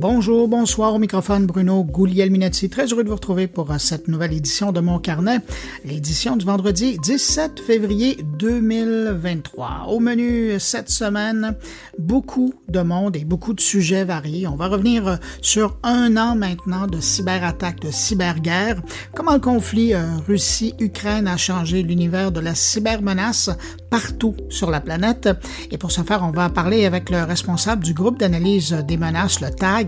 Bonjour, bonsoir au microphone Bruno Gouliel-Minetti. Très heureux de vous retrouver pour euh, cette nouvelle édition de Mon Carnet, l'édition du vendredi 17 février 2023. Au menu cette semaine, beaucoup de monde et beaucoup de sujets variés. On va revenir euh, sur un an maintenant de cyberattaque, de cyberguerre, comment le conflit euh, Russie-Ukraine a changé l'univers de la cybermenace partout sur la planète? Et pour ce faire, on va parler avec le responsable du groupe d'analyse des menaces, le TAG,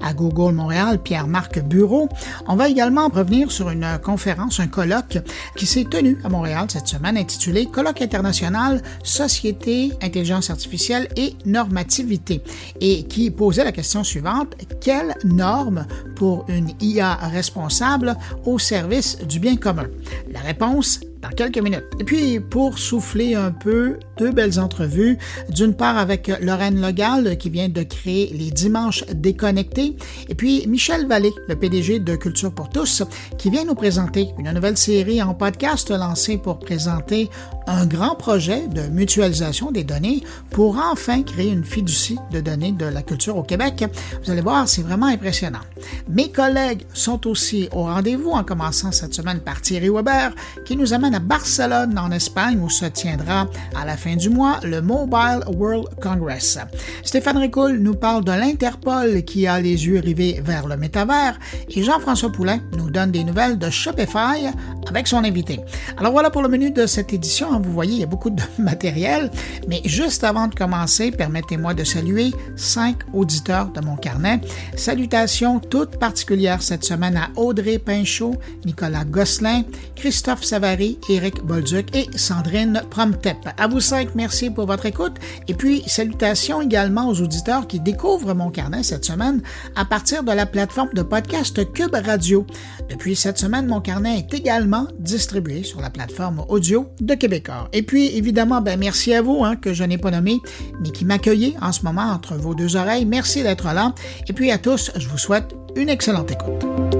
à Google Montréal, Pierre-Marc Bureau. On va également revenir sur une conférence, un colloque qui s'est tenu à Montréal cette semaine intitulé Colloque international Société, intelligence artificielle et normativité et qui posait la question suivante quelles normes pour une IA responsable au service du bien commun? La réponse dans quelques minutes. Et puis, pour souffler un peu, deux belles entrevues. D'une part avec Lorraine Logal, qui vient de créer les Dimanches déconnectés, et puis Michel Vallée, le PDG de Culture pour tous, qui vient nous présenter une nouvelle série en podcast lancée pour présenter un grand projet de mutualisation des données pour enfin créer une fiducie de données de la culture au Québec. Vous allez voir, c'est vraiment impressionnant. Mes collègues sont aussi au rendez-vous en commençant cette semaine par Thierry Weber qui nous amène à Barcelone en Espagne où se tiendra à la fin du mois le Mobile World Congress. Stéphane Ricoul nous parle de l'Interpol qui a les yeux rivés vers le métavers et Jean-François Poulain nous donne des nouvelles de Shopify avec son invité. Alors voilà pour le menu de cette édition vous voyez, il y a beaucoup de matériel, mais juste avant de commencer, permettez-moi de saluer cinq auditeurs de mon carnet. Salutations toutes particulières cette semaine à Audrey Pinchot, Nicolas Gosselin, Christophe Savary, Éric Bolduc et Sandrine Promtep. À vous cinq, merci pour votre écoute. Et puis, salutations également aux auditeurs qui découvrent mon carnet cette semaine à partir de la plateforme de podcast Cube Radio. Depuis cette semaine, mon carnet est également distribué sur la plateforme audio de Québec. Et puis, évidemment, ben, merci à vous, hein, que je n'ai pas nommé, mais qui m'accueillez en ce moment entre vos deux oreilles. Merci d'être là. Et puis à tous, je vous souhaite une excellente écoute.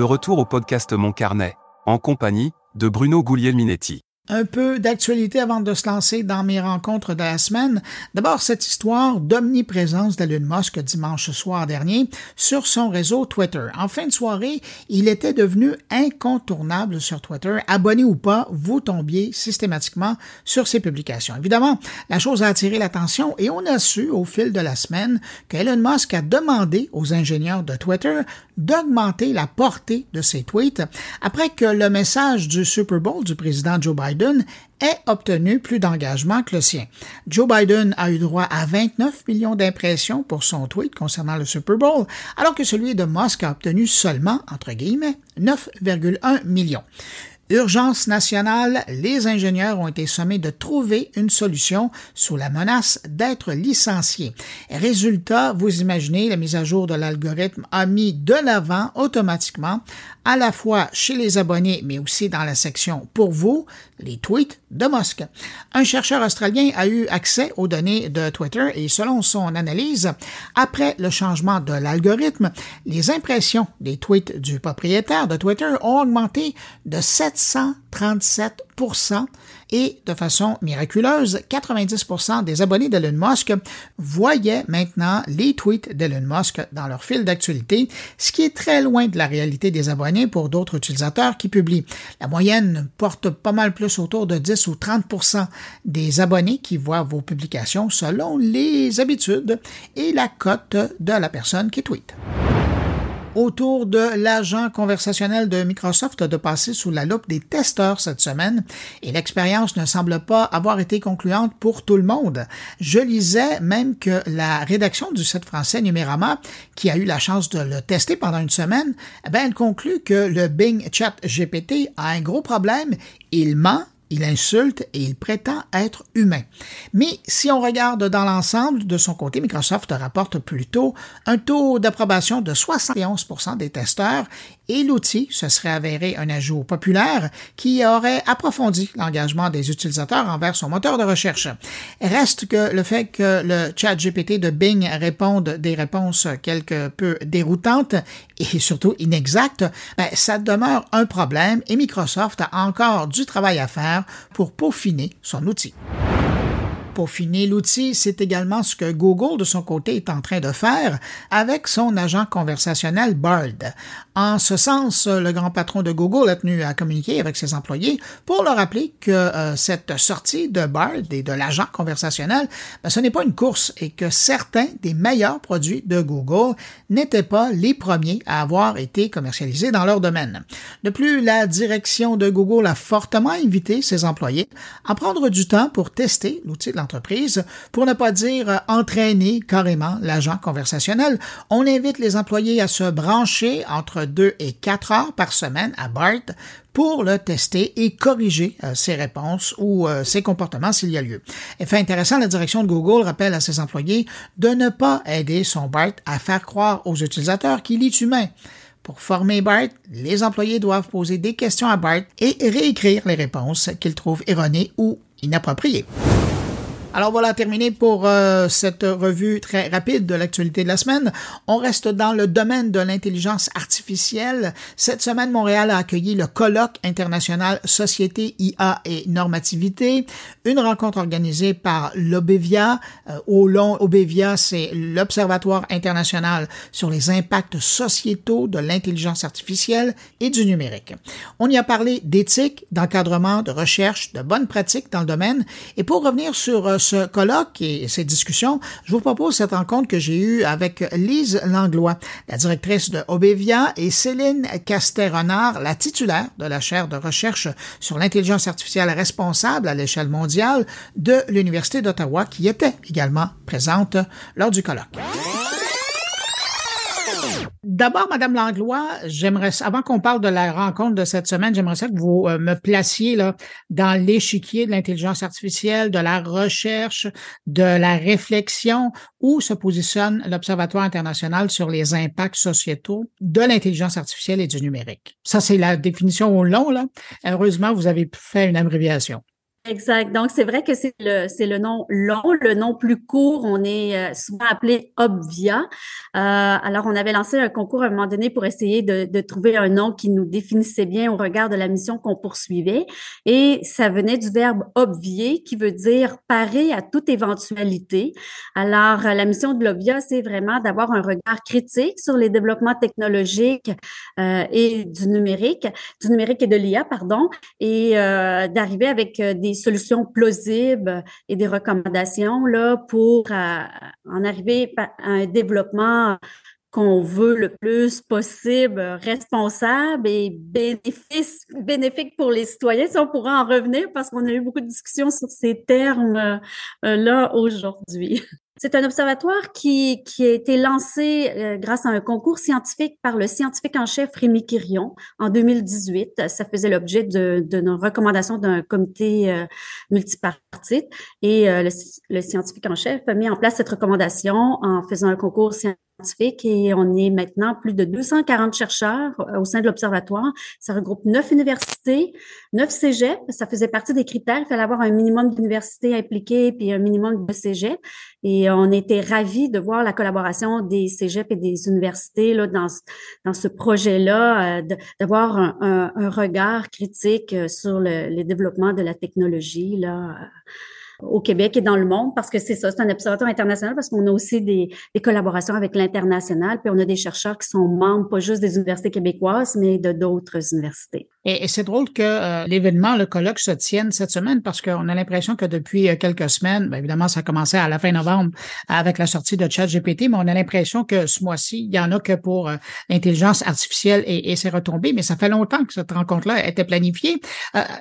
De retour au podcast Mon Carnet, en compagnie de Bruno Guglielminetti un peu d'actualité avant de se lancer dans mes rencontres de la semaine. D'abord, cette histoire d'omniprésence d'Elon Musk dimanche soir dernier sur son réseau Twitter. En fin de soirée, il était devenu incontournable sur Twitter. Abonné ou pas, vous tombiez systématiquement sur ses publications. Évidemment, la chose a attiré l'attention et on a su au fil de la semaine que Elon Musk a demandé aux ingénieurs de Twitter d'augmenter la portée de ses tweets après que le message du Super Bowl du président Joe Biden ait obtenu plus d'engagement que le sien. Joe Biden a eu droit à 29 millions d'impressions pour son tweet concernant le Super Bowl, alors que celui de Musk a obtenu seulement, entre guillemets, 9,1 millions. Urgence nationale, les ingénieurs ont été sommés de trouver une solution sous la menace d'être licenciés. Résultat, vous imaginez, la mise à jour de l'algorithme a mis de l'avant automatiquement, à la fois chez les abonnés, mais aussi dans la section pour vous, les tweets de Musk. Un chercheur australien a eu accès aux données de Twitter et selon son analyse, après le changement de l'algorithme, les impressions des tweets du propriétaire de Twitter ont augmenté de 7 137 et de façon miraculeuse, 90% des abonnés d'Elon Musk voyaient maintenant les tweets d'Elon Musk dans leur fil d'actualité, ce qui est très loin de la réalité des abonnés pour d'autres utilisateurs qui publient. La moyenne porte pas mal plus autour de 10 ou 30% des abonnés qui voient vos publications selon les habitudes et la cote de la personne qui tweet autour de l'agent conversationnel de Microsoft de passer sous la loupe des testeurs cette semaine et l'expérience ne semble pas avoir été concluante pour tout le monde. Je lisais même que la rédaction du site français Numérama, qui a eu la chance de le tester pendant une semaine, eh ben, elle conclut que le Bing Chat GPT a un gros problème. Il ment il insulte et il prétend être humain. Mais si on regarde dans l'ensemble, de son côté, Microsoft rapporte plutôt un taux d'approbation de 71% des testeurs et l'outil se serait avéré un ajout populaire qui aurait approfondi l'engagement des utilisateurs envers son moteur de recherche. Reste que le fait que le chat GPT de Bing réponde des réponses quelque peu déroutantes et surtout inexactes, ben, ça demeure un problème et Microsoft a encore du travail à faire pour peaufiner son outil. Peaufiner l'outil, c'est également ce que Google, de son côté, est en train de faire avec son agent conversationnel Bard. En ce sens, le grand patron de Google a tenu à communiquer avec ses employés pour leur rappeler que euh, cette sortie de Bard et de l'agent conversationnel, ben, ce n'est pas une course et que certains des meilleurs produits de Google n'étaient pas les premiers à avoir été commercialisés dans leur domaine. De plus, la direction de Google a fortement invité ses employés à prendre du temps pour tester l'outil de l'entreprise, pour ne pas dire entraîner carrément l'agent conversationnel. On invite les employés à se brancher entre 2 et 4 heures par semaine à BART pour le tester et corriger euh, ses réponses ou euh, ses comportements s'il y a lieu. Fait intéressant, la direction de Google rappelle à ses employés de ne pas aider son BART à faire croire aux utilisateurs qu'il est humain. Pour former BART, les employés doivent poser des questions à BART et réécrire les réponses qu'ils trouvent erronées ou inappropriées. Alors voilà, terminé pour euh, cette revue très rapide de l'actualité de la semaine. On reste dans le domaine de l'intelligence artificielle. Cette semaine, Montréal a accueilli le colloque international Société, IA et Normativité, une rencontre organisée par l'Obevia. Euh, au long, c'est l'Observatoire international sur les impacts sociétaux de l'intelligence artificielle et du numérique. On y a parlé d'éthique, d'encadrement, de recherche, de bonnes pratiques dans le domaine. Et pour revenir sur euh, ce colloque et ces discussions, je vous propose cette rencontre que j'ai eue avec Lise Langlois, la directrice de Obevia, et Céline Castet-Renard, la titulaire de la chaire de recherche sur l'intelligence artificielle responsable à l'échelle mondiale de l'Université d'Ottawa, qui était également présente lors du colloque. D'abord, Madame Langlois, j'aimerais, avant qu'on parle de la rencontre de cette semaine, j'aimerais ça que vous euh, me placiez là, dans l'échiquier de l'intelligence artificielle, de la recherche, de la réflexion, où se positionne l'Observatoire international sur les impacts sociétaux de l'intelligence artificielle et du numérique. Ça, c'est la définition au long, là. Heureusement, vous avez fait une abréviation. Exact. Donc, c'est vrai que c'est le, c'est le nom long. Le nom plus court, on est euh, souvent appelé Obvia. Euh, alors, on avait lancé un concours à un moment donné pour essayer de, de, trouver un nom qui nous définissait bien au regard de la mission qu'on poursuivait. Et ça venait du verbe obvier, qui veut dire parer à toute éventualité. Alors, la mission de l'Obvia, c'est vraiment d'avoir un regard critique sur les développements technologiques euh, et du numérique, du numérique et de l'IA, pardon, et euh, d'arriver avec des solutions plausibles et des recommandations là, pour euh, en arriver à un développement qu'on veut le plus possible responsable et bénéfique pour les citoyens. Si on pourra en revenir parce qu'on a eu beaucoup de discussions sur ces termes euh, aujourd'hui. C'est un observatoire qui, qui a été lancé euh, grâce à un concours scientifique par le scientifique en chef Rémi Quirion en 2018. Ça faisait l'objet de, de nos recommandations d'un comité euh, multipartite et euh, le, le, scientifique en chef a mis en place cette recommandation en faisant un concours scientifique et on est maintenant plus de 240 chercheurs euh, au sein de l'Observatoire. Ça regroupe neuf universités, neuf cégep. Ça faisait partie des critères. Il fallait avoir un minimum d'universités impliquées puis un minimum de cégep. Et on était ravis de voir la collaboration des cégeps et des universités là, dans, dans ce projet-là, euh, d'avoir un, regard critique euh, sur le, le développement de la technologie. Là au Québec et dans le monde, parce que c'est ça, c'est un observatoire international, parce qu'on a aussi des, des collaborations avec l'international, puis on a des chercheurs qui sont membres, pas juste des universités québécoises, mais de d'autres universités. Et, c'est drôle que euh, l'événement, le colloque, se tienne cette semaine, parce qu'on a l'impression que depuis euh, quelques semaines, bien évidemment, ça a commencé à la fin novembre avec la sortie de ChatGPT, mais on a l'impression que ce mois-ci, il y en a que pour euh, l'intelligence artificielle et, et ses retombées, mais ça fait longtemps que cette rencontre-là était planifiée.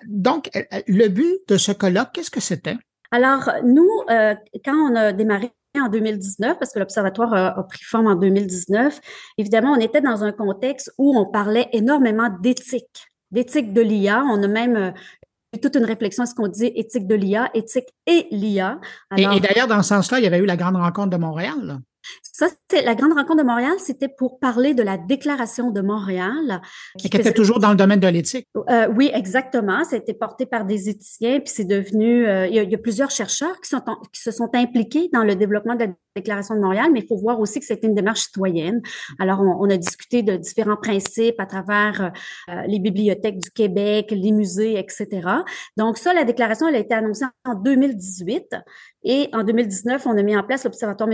donc, le but de ce colloque, qu'est-ce que c'était? Alors, nous, euh, quand on a démarré en 2019, parce que l'Observatoire a, pris forme en 2019, évidemment, on était dans un contexte où on parlait énormément d'éthique, d'éthique de l'IA. On a même euh, toute une réflexion à ce qu'on dit éthique de l'IA, éthique et l'IA. Et, et d'ailleurs, dans ce sens-là, il y avait eu la grande rencontre de Montréal. Là. Ça, c'est la grande rencontre de Montréal, c'était pour parler de la déclaration de Montréal. Qui, était toujours dans le domaine de l'éthique. Euh, oui, exactement. Ça a été porté par des éthiciens, puis c'est devenu. Euh, il, y a, il, y a, plusieurs chercheurs qui, sont qui se sont impliqués dans le développement de la déclaration de Montréal, mais il faut voir aussi que c'était une démarche citoyenne. Alors, on, on, a discuté de différents principes à travers euh, les bibliothèques du Québec, les musées, etc. Donc, ça, la déclaration, elle a été annoncée en 2018. Et en 2019, on a mis en place l'Observatoire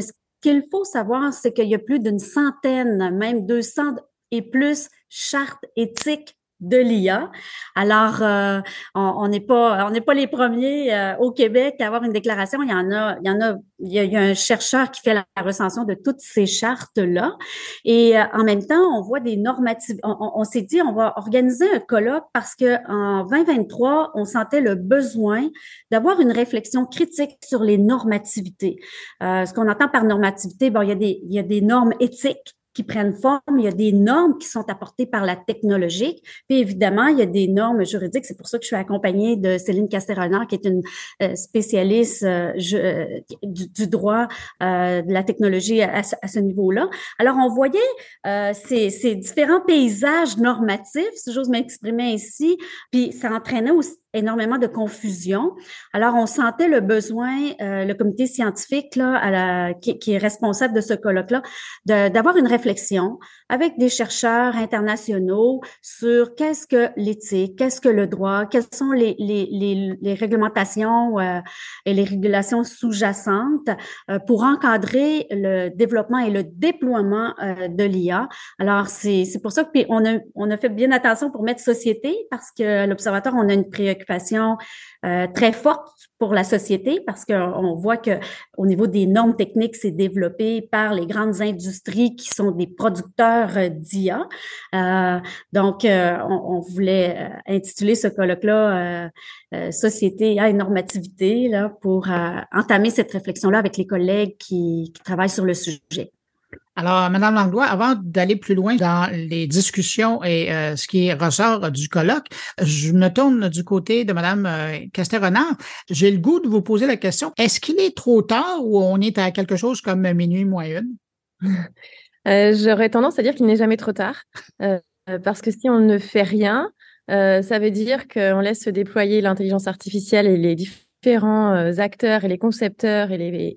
qu'il faut savoir, c'est qu'il y a plus d'une centaine, même 200 et plus chartes éthiques de l'IA. Alors, euh, on n'est pas, on n'est pas les premiers euh, au Québec à avoir une déclaration. Il y en a, il y en a, il y a, un chercheur qui fait la recension de toutes ces chartes là. Et euh, en même temps, on voit des normatives. On s'est dit, on va organiser un colloque parce que en 2023, on sentait le besoin d'avoir une réflexion critique sur les normativités. ce qu'on entend par normativité, bon, il y a des, il y a des normes éthiques qui prennent forme, il y a des normes qui sont apportées par la technologie, puis évidemment, il y a des normes juridiques. C'est pour ça que je suis accompagnée de Céline Castérenard, qui est une euh, spécialiste euh, euh, du, droit de la technologie à, ce niveau-là. Alors, on voyait ces, différents paysages normatifs, si j'ose m'exprimer ici, puis ça entraînait aussi énormément de confusion. Alors, on sentait le besoin, euh, le comité scientifique là, qui, est responsable de ce colloque-là, d'avoir une réflexion avec des chercheurs internationaux sur qu'est-ce que l'éthique, qu'est-ce que le droit, quelles sont les, les, les, les réglementations euh, et les régulations sous-jacentes euh, pour encadrer le développement et le déploiement euh, de l'IA. Alors, c'est pour ça que on a, on a fait bien attention pour mettre société parce que l'Observatoire, on a une préoccupation euh, très forte pour la société parce qu'on voit que au niveau des normes techniques, c'est développé par les grandes industries qui sont des producteurs euh, d'IA. Euh, donc, euh, on, on, voulait euh, intituler ce colloque-là Société et normativité là, pour entamer cette réflexion-là avec les collègues qui, qui travaillent sur le sujet. Alors, Madame Langlois, avant d'aller plus loin dans les discussions et euh, ce qui ressort du colloque, je me tourne du côté de Madame euh. J'ai le goût de vous poser la question est-ce qu'il est trop tard ou on est à quelque chose comme minuit moins une? Euh, J'aurais tendance à dire qu'il n'est jamais trop tard, euh, parce que si on ne fait rien, ça veut dire qu'on laisse se déployer l'intelligence artificielle et les différents différents euh, acteurs et les concepteurs et les,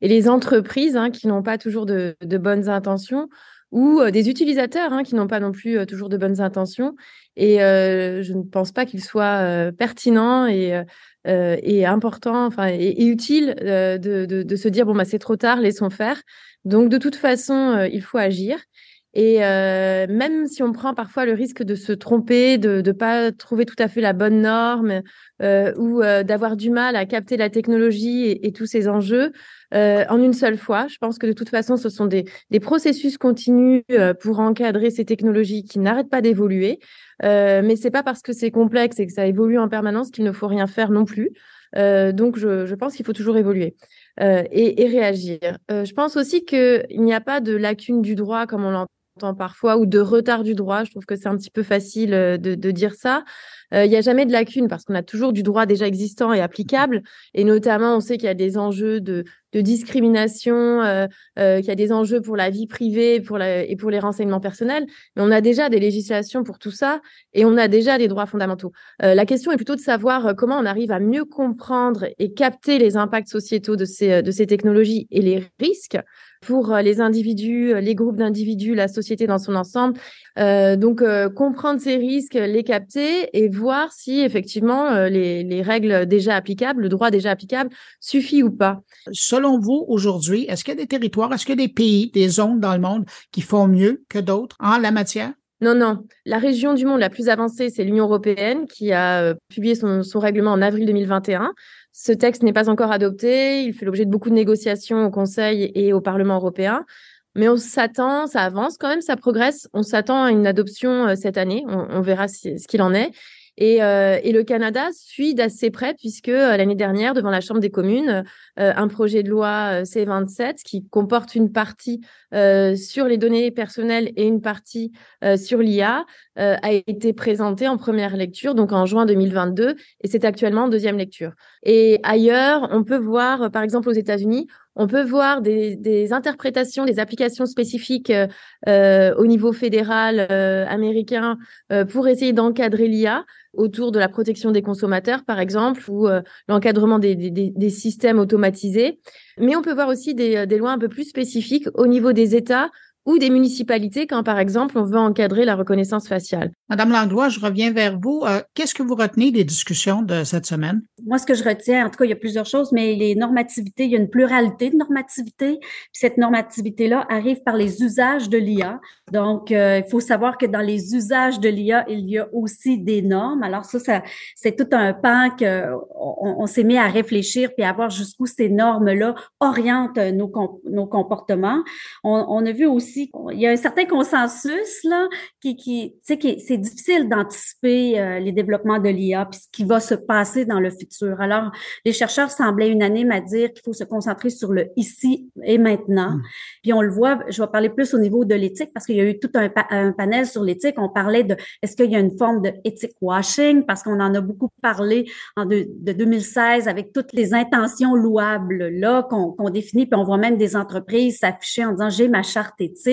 et les, entreprises hein, qui n'ont pas toujours de, bonnes intentions ou euh, des utilisateurs hein, qui n'ont pas non plus euh, toujours de bonnes intentions. Et je ne pense pas qu'il soit pertinent et, important, enfin, et, utile de, de, de, se dire bon bah c'est trop tard, laissons faire. Donc de toute façon, il faut agir. Et euh, même si on prend parfois le risque de se tromper, de ne pas trouver tout à fait la bonne norme euh, ou euh, d'avoir du mal à capter la technologie et, tous ces enjeux euh, en une seule fois, je pense que de toute façon, ce sont des, des processus continus euh, pour encadrer ces technologies qui n'arrêtent pas d'évoluer. Euh, mais c'est pas parce que c'est complexe et que ça évolue en permanence qu'il ne faut rien faire non plus. donc, je, je pense qu'il faut toujours évoluer. Et, et, réagir. je pense aussi qu'il n'y a pas de lacune du droit comme on parfois ou de retard du droit. Je trouve que c'est un petit peu facile de, de dire ça. Il n'y a jamais de lacune parce qu'on a toujours du droit déjà existant et applicable. Et notamment, on sait qu'il y a des enjeux de, de discrimination, euh, euh, qu'il y a des enjeux pour la vie privée pour la, et pour les renseignements personnels. Mais on a déjà des législations pour tout ça et on a déjà des droits fondamentaux. Euh, la question est plutôt de savoir comment on arrive à mieux comprendre et capter les impacts sociétaux de ces, de ces technologies et les risques pour les individus, les groupes d'individus, la société dans son ensemble. Donc, comprendre ces risques, les capter et voir si effectivement les, les, règles déjà applicables, le droit déjà applicable suffit ou pas. Selon vous, aujourd'hui, est-ce qu'il y a des territoires, est-ce qu'il y a des pays, des zones dans le monde qui font mieux que d'autres en la matière? Non, non. La région du monde la plus avancée, c'est l'Union européenne qui a publié son, règlement en avril 2021. Ce texte n'est pas encore adopté. Il fait l'objet de beaucoup de négociations au Conseil et au Parlement européen. Mais on s'attend, ça avance quand même, ça progresse. On s'attend à une adoption euh, cette année. On, verra ce qu'il en est. Et, et le Canada suit d'assez près puisque l'année dernière, devant la Chambre des communes, un projet de loi C27 qui comporte une partie sur les données personnelles et une partie sur l'IA a été présenté en première lecture, donc en juin 2022, et c'est actuellement en deuxième lecture. Et ailleurs, on peut voir, par exemple aux États-Unis, on peut voir des, interprétations, des applications spécifiques euh, euh, au niveau fédéral euh, américain pour essayer d'encadrer l'IA autour de la protection des consommateurs, par exemple, ou l'encadrement des, systèmes automatisés. Mais on peut voir aussi des, lois un peu plus spécifiques au niveau des États ou des municipalités quand, par exemple, on veut encadrer la reconnaissance faciale. Madame Langlois, je reviens vers vous. Euh, qu'est-ce que vous retenez des discussions de cette semaine? Moi, ce que je retiens, en tout cas, il y a plusieurs choses, mais les normativités, il y a une pluralité de normativités. Puis cette normativité-là arrive par les usages de l'IA. Donc, euh, il faut savoir que dans les usages de l'IA, il y a aussi des normes. Alors ça, ça c'est tout un pan qu'on on, s'est mis à réfléchir puis à voir jusqu'où ces normes-là orientent nos, nos comportements. On, on a vu aussi il y a un certain consensus là, qui, qui tu sais, qui c'est difficile d'anticiper euh, les développements de l'IA puis ce qui va se passer dans le futur. Alors, les chercheurs semblaient unanimes à dire qu'il faut se concentrer sur le ici et maintenant. Mmh. Puis on le voit, je vais parler plus au niveau de l'éthique parce qu'il y a eu tout un, un panel sur l'éthique. On parlait de est-ce qu'il y a une forme de ethic washing? Parce qu'on en a beaucoup parlé en de, 2016 avec toutes les intentions louables là qu'on définit puis on voit même des entreprises s'afficher en disant j'ai ma charte éthique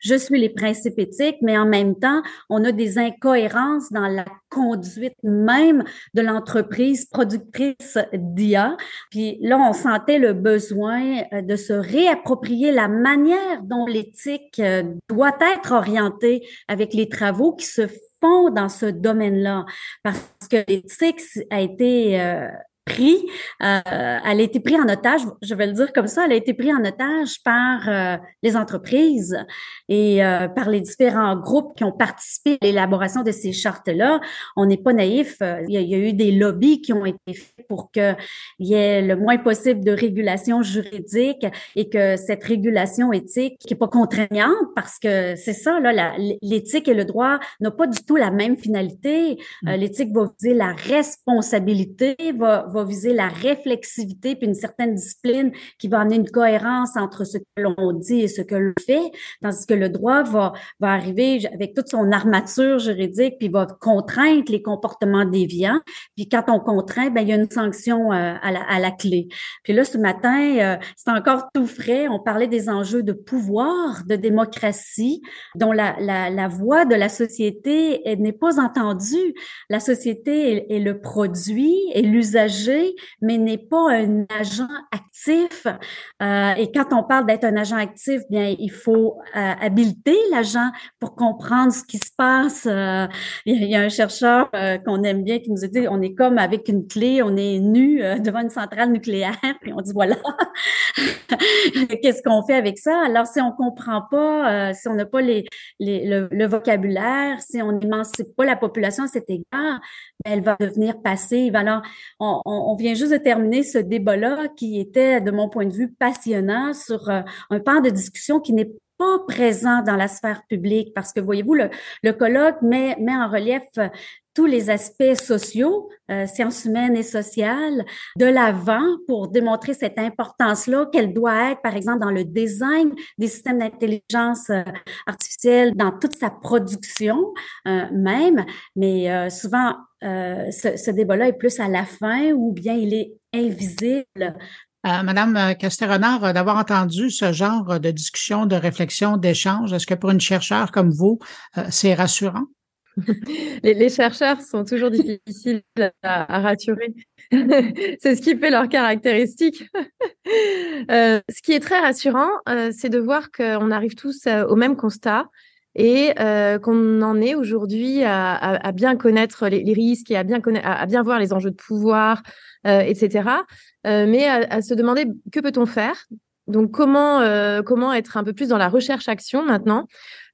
je suis les principes éthiques, mais en même temps, on a des incohérences dans la conduite même de l'entreprise productrice d'IA. Puis là, on sentait le besoin euh, de se réapproprier la manière dont l'éthique euh, doit être orientée avec les travaux qui se font dans ce domaine-là. Parce que l'éthique a été euh, pris, euh, elle a été prise en otage, je vais le dire comme ça, elle a été prise en otage par euh, les entreprises et euh, par les différents groupes qui ont participé à l'élaboration de ces chartes-là. On n'est pas naïf, il y, a, eu des lobbies qui ont été faits pour qu'il y ait le moins possible de régulation juridique et que cette régulation éthique qui est pas contraignante parce que c'est ça, là, l'éthique et le droit n'ont pas du tout la même finalité. Mm. l'éthique va viser la responsabilité, va va viser la réflexivité puis une certaine discipline qui va amener une cohérence entre ce que l'on dit et ce que l'on fait, tandis que le droit va, va arriver avec toute son armature juridique puis va contraindre les comportements déviants. Puis quand on contraint, ben il y a une sanction euh, à, la, à la clé. Puis là, ce matin, euh, c'est encore tout frais. On parlait des enjeux de pouvoir, de démocratie, dont la, la, la voix de la société n'est pas entendue. La société est, est le produit et l'usager mais n'est pas un agent actif. Euh, et quand on parle d'être un agent actif, bien, il faut euh, habiliter l'agent pour comprendre ce qui se passe. Euh, il y a un chercheur qu'on aime bien qui nous a dit, on est comme avec une clé, on est nu devant une centrale nucléaire, puis on dit voilà, qu'est-ce qu'on fait avec ça? Alors si on comprend pas, si on n'a pas les, le, vocabulaire, si on n'émancipe pas la population à cet égard, elle va devenir passive. Alors on, on, vient juste de terminer ce débat-là qui était, de mon point de vue, passionnant sur euh, un pan de discussion qui n'est pas présent dans la sphère publique parce que, voyez-vous, le, le colloque met, met en relief euh, tous les aspects sociaux, euh, sciences humaines et sociales, de l'avant pour démontrer cette importance-là qu'elle doit être, par exemple, dans le design des systèmes d'intelligence artificielle, dans toute sa production même. Mais souvent, euh, ce, débat-là est plus à la fin ou bien il est invisible? Euh, Madame Castérenard, euh, d'avoir entendu ce genre de discussion, de réflexion, d'échange, est-ce que pour une chercheure comme vous, c'est rassurant? les, chercheurs sont toujours difficiles à, rassurer. c'est ce qui fait leur caractéristique. ce qui est très rassurant, c'est de voir qu'on arrive tous au même constat et euh, qu'on en est aujourd'hui à, bien connaître les, risques et à bien, à, bien voir les enjeux de pouvoir, euh, etc. Euh, mais à, se demander que peut-on faire? Donc comment comment être un peu plus dans la recherche action maintenant,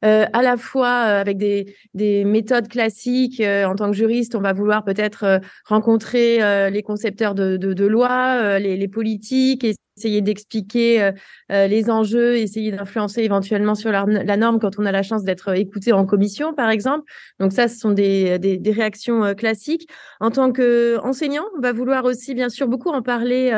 à la fois avec des, des méthodes classiques en tant que juriste, on va vouloir peut-être rencontrer les concepteurs de, de, lois, les, politiques, essayer d'expliquer les enjeux, essayer d'influencer éventuellement sur la, norme quand on a la chance d'être écouté en commission, par exemple. Donc ça, ce sont des, des, réactions classiques. En tant qu'enseignant, on va vouloir aussi, bien sûr, beaucoup en parler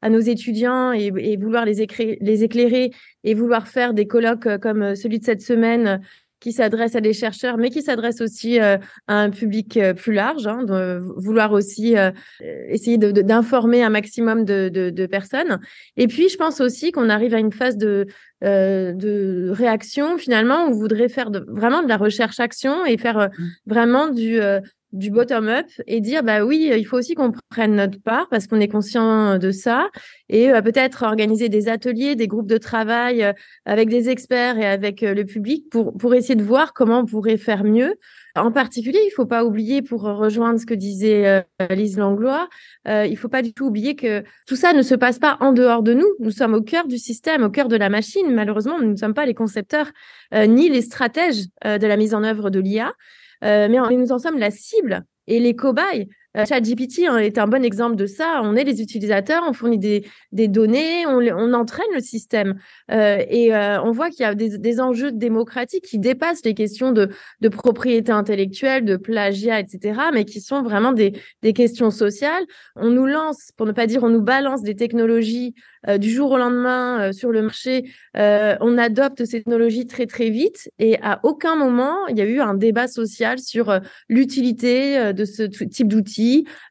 à nos étudiants et, et vouloir les, les éclairer et vouloir faire des colloques comme celui de cette semaine qui s'adresse à des chercheurs, mais qui s'adresse aussi euh, à un public euh, plus large, hein, de vouloir aussi euh, essayer d'informer un maximum de, de, personnes. Et puis, je pense aussi qu'on arrive à une phase de, de réaction, finalement, où on voudrait faire de, vraiment de la recherche-action et faire mmh. vraiment du du bottom-up et dire bah oui, il faut aussi qu'on prenne notre part parce qu'on est conscient de ça et euh, peut-être organiser des ateliers, des groupes de travail euh, avec des experts et avec euh, le public pour pour essayer de voir comment on pourrait faire mieux. En particulier, il faut pas oublier pour rejoindre ce que disait Lise Langlois, il faut pas du tout oublier que tout ça ne se passe pas en dehors de nous. Nous sommes au cœur du système, au cœur de la machine. Malheureusement, nous ne sommes pas les concepteurs ni les stratèges de la mise en œuvre de l'IA. Euh, mais nous en sommes la cible et les cobayes. Euh, ChatGPT hein, est un bon exemple de ça. On est les utilisateurs, on fournit des, données, on, entraîne le système. Euh, et euh, on voit qu'il y a des, enjeux démocratiques qui dépassent les questions de, propriété intellectuelle, de plagiat, etc., mais qui sont vraiment des, questions sociales. On nous lance, pour ne pas dire on nous balance des technologies du jour au lendemain sur le marché. on adopte ces technologies très, très vite. Et à aucun moment, il y a eu un débat social sur l'utilité de ce type d'outils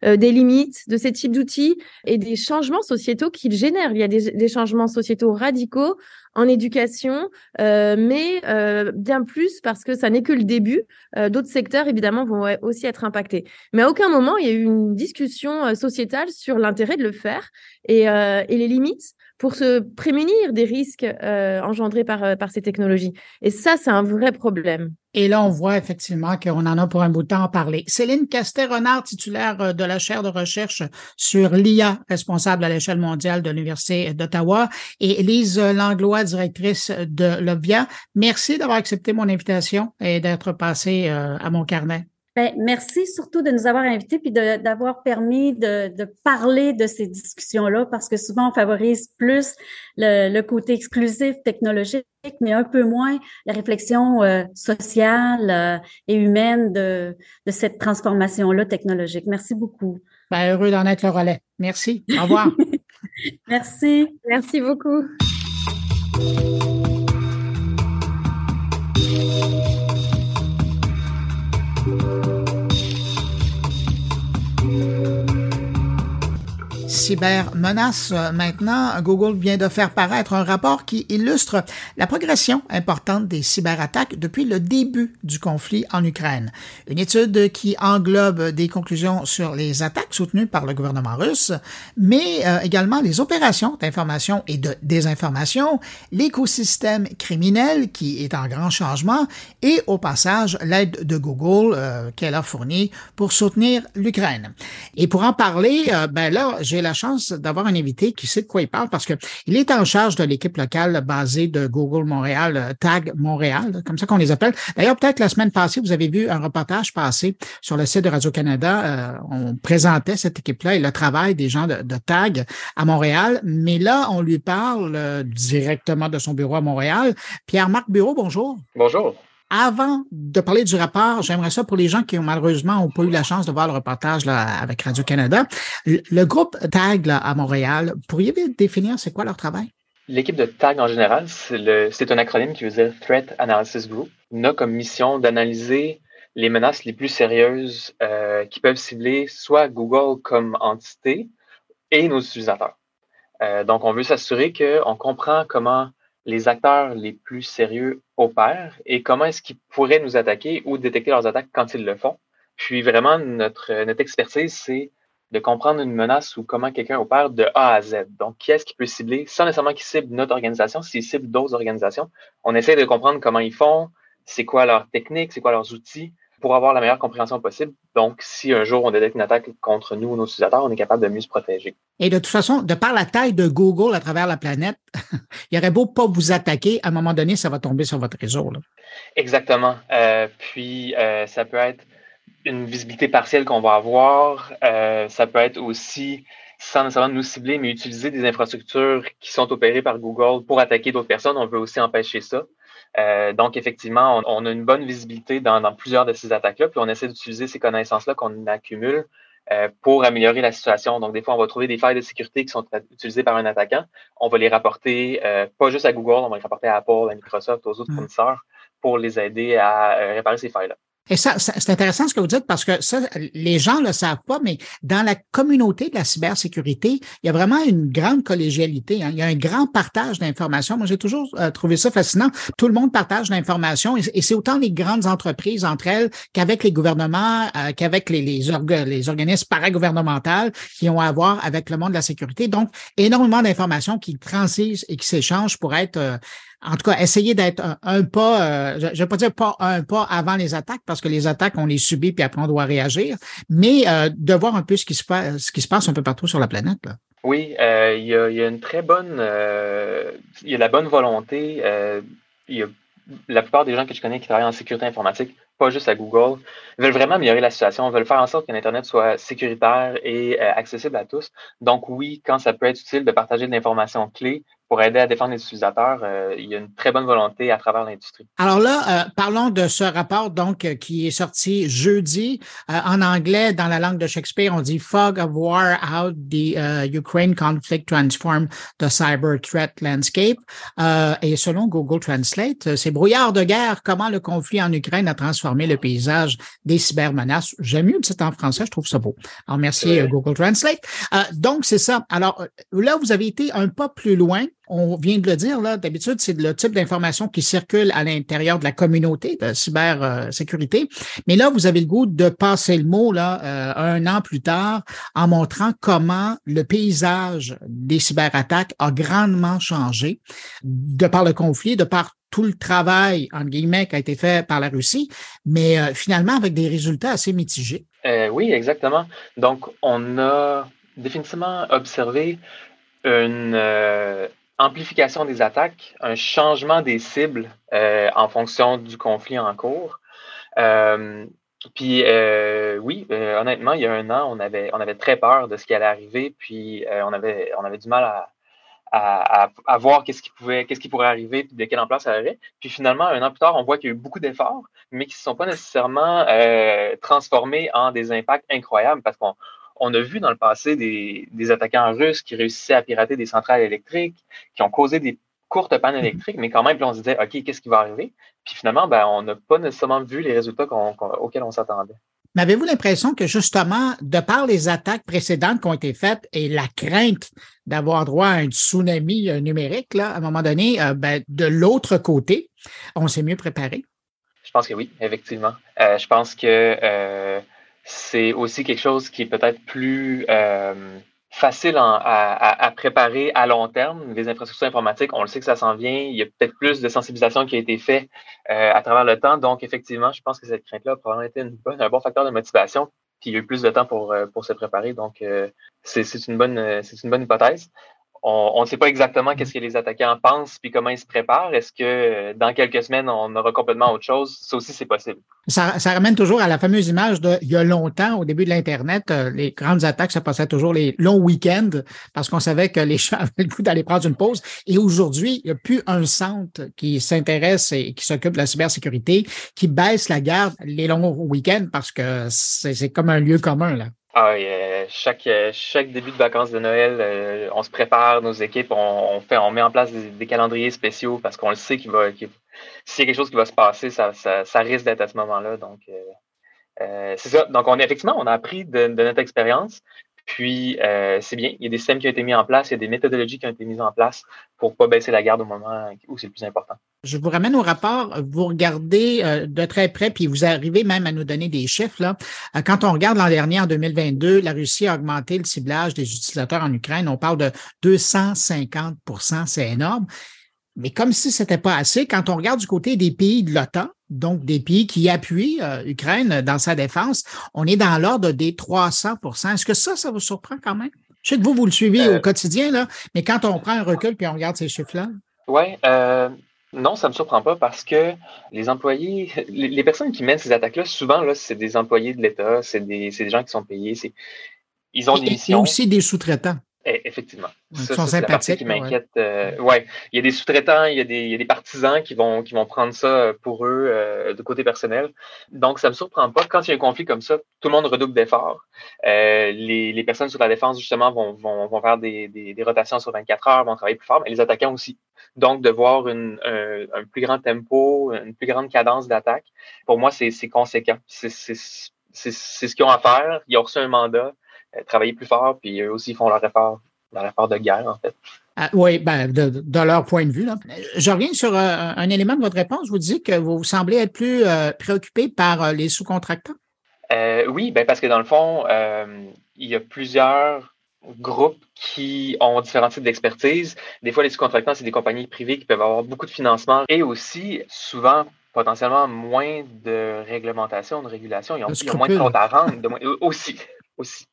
euh, des limites de ces types d'outils et des changements sociétaux qu'ils génèrent. Il y a des, changements sociétaux radicaux en éducation, euh, mais euh, bien plus parce que ça n'est que le début. D'autres secteurs, évidemment, vont aussi être impactés. Mais à aucun moment, il y a eu une discussion sociétale sur l'intérêt de le faire et, et les limites pour se prémunir des risques engendrés par, par ces technologies. Et ça, c'est un vrai problème. Et là, on voit effectivement qu'on en a pour un bout de temps à parler. Céline Castet-Renard, titulaire euh, de la chaire de recherche sur l'IA, responsable à l'échelle mondiale de l'Université d'Ottawa, et Lise Langlois, directrice de l'OBVIA. Merci d'avoir accepté mon invitation et d'être passée euh, à mon carnet. Ben, merci surtout de nous avoir invités puis d'avoir permis de, de, parler de ces discussions-là parce que souvent on favorise plus le, le, côté exclusif technologique, mais un peu moins la réflexion euh, sociale euh, et humaine de, de cette transformation-là technologique. Merci beaucoup. Ben, heureux d'en être le relais. Merci. Au revoir. merci. Merci beaucoup. Cybermenaces. Maintenant, Google vient de faire paraître un rapport qui illustre la progression importante des cyberattaques depuis le début du conflit en Ukraine. Une étude qui englobe des conclusions sur les attaques soutenues par le gouvernement russe, mais euh, également les opérations d'information et de désinformation, l'écosystème criminel qui est en grand changement et au passage l'aide de Google euh, qu'elle a fournie pour soutenir l'Ukraine. Et pour en parler, euh, ben là, j'ai la chance d'avoir un invité qui sait de quoi il parle parce que il est en charge de l'équipe locale basée de Google Montréal, euh, Tag Montréal, comme ça qu'on les appelle. D'ailleurs, peut-être la semaine passée, vous avez vu un reportage passé sur le site de Radio-Canada. Euh, on présentait cette équipe-là et le travail des gens de, Tag à Montréal. Mais là, on lui parle euh, directement de son bureau à Montréal. Pierre-Marc Bureau, bonjour. Bonjour. Avant de parler du rapport, j'aimerais ça pour les gens qui malheureusement n'ont pas eu la chance de voir le reportage là, avec Radio-Canada. Le, groupe TAG à Montréal, pourriez-vous définir c'est quoi leur travail? L'équipe de TAG en général, c'est un acronyme qui veut dire Threat Analysis Group. On a comme mission d'analyser les menaces les plus sérieuses euh, qui peuvent cibler soit Google comme entité et nos utilisateurs. Euh, donc, on veut s'assurer qu'on comprend comment les acteurs les plus sérieux opèrent et comment est-ce qu'ils pourraient nous attaquer ou détecter leurs attaques quand ils le font. Puis vraiment, notre, expertise, c'est de comprendre une menace ou comment quelqu'un opère de A à Z. Donc, qui est-ce qui peut cibler, sans nécessairement qu'il cible notre organisation, s'il cible d'autres organisations. On essaie de comprendre comment ils font, c'est quoi leur technique, c'est quoi leurs outils, pour avoir la meilleure compréhension possible. Donc, si un jour on détecte une attaque contre nous ou nos utilisateurs, on est capable de mieux se protéger. Et de toute façon, de par la taille de Google à travers la planète, il y aurait beau pas vous attaquer, à un moment donné, ça va tomber sur votre réseau. Exactement. Euh, puis, euh, ça peut être une visibilité partielle qu'on va avoir. Euh, ça peut être aussi sans nécessairement nous cibler, mais utiliser des infrastructures qui sont opérées par Google pour attaquer d'autres personnes. On veut aussi empêcher ça. Euh, donc, effectivement, on, a une bonne visibilité dans, plusieurs de ces attaques-là, puis on essaie d'utiliser ces connaissances-là qu'on accumule euh, pour améliorer la situation. Donc, des fois, on va trouver des failles de sécurité qui sont utilisées par un attaquant. On va les rapporter, euh, pas juste à Google, on va les rapporter à Apple, à Microsoft, aux autres mmh. fournisseurs pour les aider à réparer ces failles-là. Et ça, c'est intéressant ce que vous dites parce que ça, les gens le savent pas, mais dans la communauté de la cybersécurité, il y a vraiment une grande collégialité. Hein. Il y a un grand partage d'informations. Moi, j'ai toujours euh, trouvé ça fascinant. Tout le monde partage l'information et, c'est autant les grandes entreprises entre elles qu'avec les gouvernements, euh, qu'avec les organismes paragouvernementaux qui ont à voir avec le monde de la sécurité. Donc, énormément d'informations qui transisent et qui s'échangent pour être euh, en tout cas, essayer d'être un, pas, euh, je ne vais pas dire pas un pas avant les attaques, parce que les attaques, on les subit, puis après, on doit réagir, mais euh, de voir un peu ce qui, se passe, un peu partout sur la planète. Oui, euh, il y, a, y, a, une très bonne, il y a la bonne volonté. il y a la plupart des gens que je connais qui travaillent en sécurité informatique, pas juste à Google, veulent vraiment améliorer la situation, veulent faire en sorte que l'Internet soit sécuritaire et accessible à tous. Donc oui, quand ça peut être utile de partager de l'information clé, pour aider à défendre les utilisateurs, euh, il y a une très bonne volonté à travers l'industrie. Alors là, euh, parlons de ce rapport donc euh, qui est sorti jeudi en anglais dans la langue de Shakespeare. On dit "Fog of War: How the Ukraine Conflict Transformed the Cyber Threat Landscape". et selon Google Translate, c'est brouillard de guerre. Comment le conflit en Ukraine a transformé le paysage des cybermenaces. J'aime mieux c'est en français, je trouve ça beau. Alors merci Google Translate. donc c'est ça. Alors là, vous avez été un pas plus loin on vient de le dire, là, d'habitude, c'est le type d'information qui circule à l'intérieur de la communauté de cybersécurité. Mais là, vous avez le goût de passer le mot là, euh, un an plus tard en montrant comment le paysage des cyberattaques a grandement changé de par le conflit, de par tout le travail, entre guillemets, qui a été fait par la Russie, mais euh, finalement avec des résultats assez mitigés. Euh, oui, exactement. Donc, on a définitivement observé une, amplification des attaques, un changement des cibles euh, en fonction du conflit en cours. Euh, puis euh, oui, honnêtement, il y a un an, on avait, on avait très peur de ce qui allait arriver, puis on, avait, on avait du mal à, à, voir qu'est-ce qui pouvait, qu'est-ce qui pourrait arriver, puis de quelle ampleur ça aurait. Puis finalement, un an plus tard, on voit qu'il y a eu beaucoup d'efforts, mais qui ne se sont pas nécessairement transformés en des impacts incroyables, parce qu'on on a vu dans le passé des, attaquants russes qui réussissaient à pirater des centrales électriques, qui ont causé des courtes pannes mhm. électriques, mais quand même, on se disait, OK, qu'est-ce qui va arriver? Puis finalement, ben, on n'a pas nécessairement vu les résultats auxquels on s'attendait. Mais avez-vous l'impression que justement, de par les attaques précédentes qui ont été faites et la crainte d'avoir droit à un tsunami euh, numérique, là, à un moment donné, euh, ben, de l'autre côté, on s'est mieux préparé? Je pense que oui, effectivement. Euh, je pense que c'est aussi quelque chose qui est peut-être plus euh, facile à, préparer à long terme. Les infrastructures informatiques, on le sait que ça s'en vient. Il y a peut-être plus de sensibilisation qui a été faite euh, à travers le temps. Donc, effectivement, je pense que cette crainte-là a probablement été un bon facteur de motivation. Puis il y a eu plus de temps pour, euh, se préparer. Donc, c'est une bonne hypothèse on ne sait pas exactement qu'est-ce que les attaquants pensent puis comment ils se préparent. Est-ce que euh, dans quelques semaines, on aura complètement autre chose? Ça aussi, c'est possible. Ça, ramène toujours à la fameuse image de il y a longtemps, au début de l'Internet, euh, les grandes attaques, ça passait toujours les longs week-ends parce qu'on savait que les gens avaient le goût d'aller prendre une pause. Et aujourd'hui, il n'y a plus un centre qui s'intéresse et qui s'occupe de la cybersécurité qui baisse la garde les longs week-ends parce que c'est comme un lieu commun, là. Ah, chaque, chaque début de vacances de Noël, euh, on se prépare, nos équipes, on, fait, on met en place des, calendriers spéciaux parce qu'on le sait qu'il va, s'il y a quelque chose qui va se passer, ça, ça, risque d'être à ce moment-là. Donc, euh, euh, c'est ça. Donc, on effectivement, on a appris de, de notre expérience. Puis, euh, c'est bien, il y a des systèmes qui ont été mis en place, il y a des méthodologies qui ont été mises en place pour ne pas baisser la garde au moment où c'est le plus important. Je vous ramène au rapport, vous regardez euh, de très près, puis vous arrivez même à nous donner des chiffres. Là. Euh, quand on regarde l'an dernier, en 2022, la Russie a augmenté le ciblage des utilisateurs en Ukraine. On parle de 250% c'est énorme. Mais comme si ce n'était pas assez, quand on regarde du côté des pays de l'OTAN, donc des pays qui appuient euh, Ukraine dans sa défense, on est dans l'ordre des 300% Est-ce que ça, ça vous surprend quand même? Je sais que vous, vous le suivez au euh, quotidien, là, mais quand on prend un recul puis on regarde ces chiffres-là. Oui, euh, non, ça ne me surprend pas parce que les employés, les, personnes qui mènent ces attaques-là, souvent, là, c'est des employés de l'État, c'est des, des, gens qui sont payés. ils ont des Et, et missions. aussi des sous-traitants. Eh, Effectivement. Ils Ça, sont ça, c'est la partie sympathiques, qui ouais. m'inquiète. Euh, ouais. il y a des sous-traitants, il y a des, il y a des partisans qui vont, qui vont prendre ça euh, pour eux euh, de côté personnel. Donc, ça me surprend pas. Quand il y a un conflit comme ça, tout le monde redouble d'efforts. Euh, les, les personnes sur la défense, justement, vont, vont, vont faire des, des, des rotations sur 24 heures, vont travailler plus fort, mais les attaquants aussi. Donc, de voir une, un, un plus grand tempo, une plus grande cadence d'attaque, pour moi, c'est c'est conséquent. C'est c'est- c'est- c'est ce qu'ils ont à faire. Ils ont reçu un mandat, travailler plus fort, puis eux aussi font leur effort, leur effort de guerre, en fait. Ah, oui, ben, de, de leur point de vue. Là. Je reviens sur euh, un élément de votre réponse. Vous dites que vous semblez être plus euh, préoccupé par euh, les sous-contractants. Euh, oui, ben parce que dans le fond, euh, il y a plusieurs groupes qui ont différents types d'expertise. Des fois, les sous-contractants, c'est des compagnies privées qui peuvent avoir beaucoup de financement et aussi, souvent, potentiellement moins de réglementation, de régulation. Ils ont, ils ont moins de comptes à rendre. de moins- euh, aussi, aussi.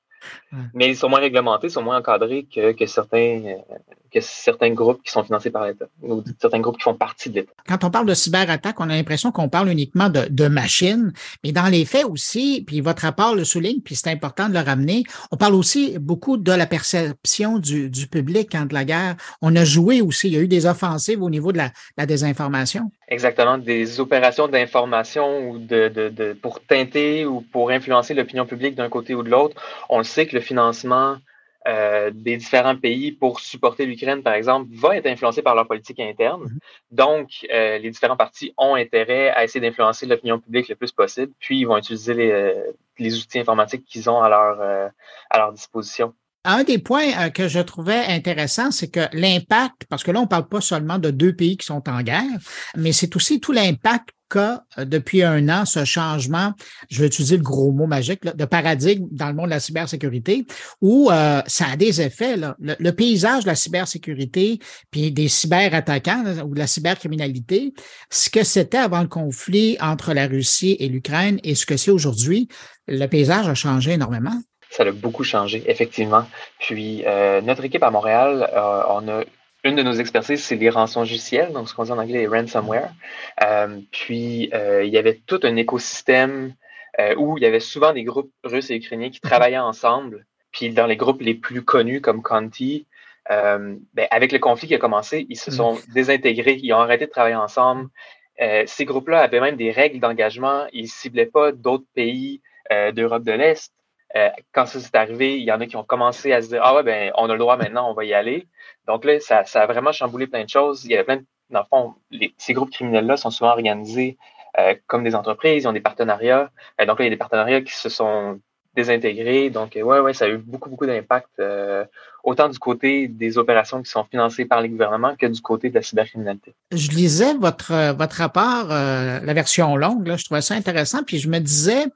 Ouais. Mais ils sont moins réglementés, sont moins encadrés que, que certains, euh, que certains groupes qui sont financés par l'État ou certains groupes qui font partie de l'État. Quand on parle de cyberattaque, on a l'impression qu'on parle uniquement de, de machines, mais dans les faits aussi, puis votre rapport le souligne, puis c'est important de le ramener, on parle aussi beaucoup de la perception du, du public quand de la guerre. On a joué aussi, il y a eu des offensives au niveau de la, la désinformation. Exactement, des opérations d'information ou de, de, de, pour teinter ou pour influencer l'opinion publique d'un côté ou de l'autre. On le sait que le financement euh, des différents pays pour supporter l'Ukraine, par exemple, va être influencé par leur politique interne. Mhm. Donc, euh, les différents partis ont intérêt à essayer d'influencer l'opinion publique le plus possible, puis ils vont utiliser les, euh, les outils informatiques qu'ils ont à leur, euh, à leur disposition. Un des points euh, que je trouvais intéressant, c'est que l'impact, parce que là, on ne parle pas seulement de deux pays qui sont en guerre, mais c'est aussi tout l'impact qu'a euh, depuis un an ce changement, je vais utiliser le gros mot magique, de paradigme dans le monde de la cybersécurité, où euh, ça a des effets. Le, paysage de la cybersécurité, puis des cyberattaquants ou de la cybercriminalité, ce que c'était avant le conflit entre la Russie et l'Ukraine et ce que c'est aujourd'hui, le paysage a changé énormément. Ça a beaucoup changé, effectivement. Puis, euh, notre équipe à Montréal, euh, on a une de nos expertises, c'est les rançongiciels, donc ce qu'on dit en anglais les ransomware. Euh, puis, il y avait tout un écosystème où il y avait souvent des groupes russes et ukrainiens qui travaillaient ensemble. Puis, dans les groupes les plus connus comme Conti, ben, avec le conflit qui a commencé, ils se sont désintégrés, ils ont arrêté de travailler ensemble. Ces groupes-là avaient même des règles d'engagement. Ils ciblaient pas d'autres pays d'Europe de l'Est. Euh, quand ça s'est arrivé, il y en a qui ont commencé à se dire Ah ouais, ben on a le droit maintenant, on va y aller. Donc là, ça, a vraiment chamboulé plein de choses. Il y avait plein de, dans le fond, ces groupes criminels-là sont souvent organisés euh, comme des entreprises, ils ont des partenariats. Euh, donc là, il y a des partenariats qui se sont désintégrés. Donc, ouais, ouais, ça a eu beaucoup, beaucoup d'impact, autant du côté des opérations qui sont financées par les gouvernements que du côté de la cybercriminalité. Je lisais votre, votre rapport, la version longue, je trouvais ça intéressant, puis je me disais,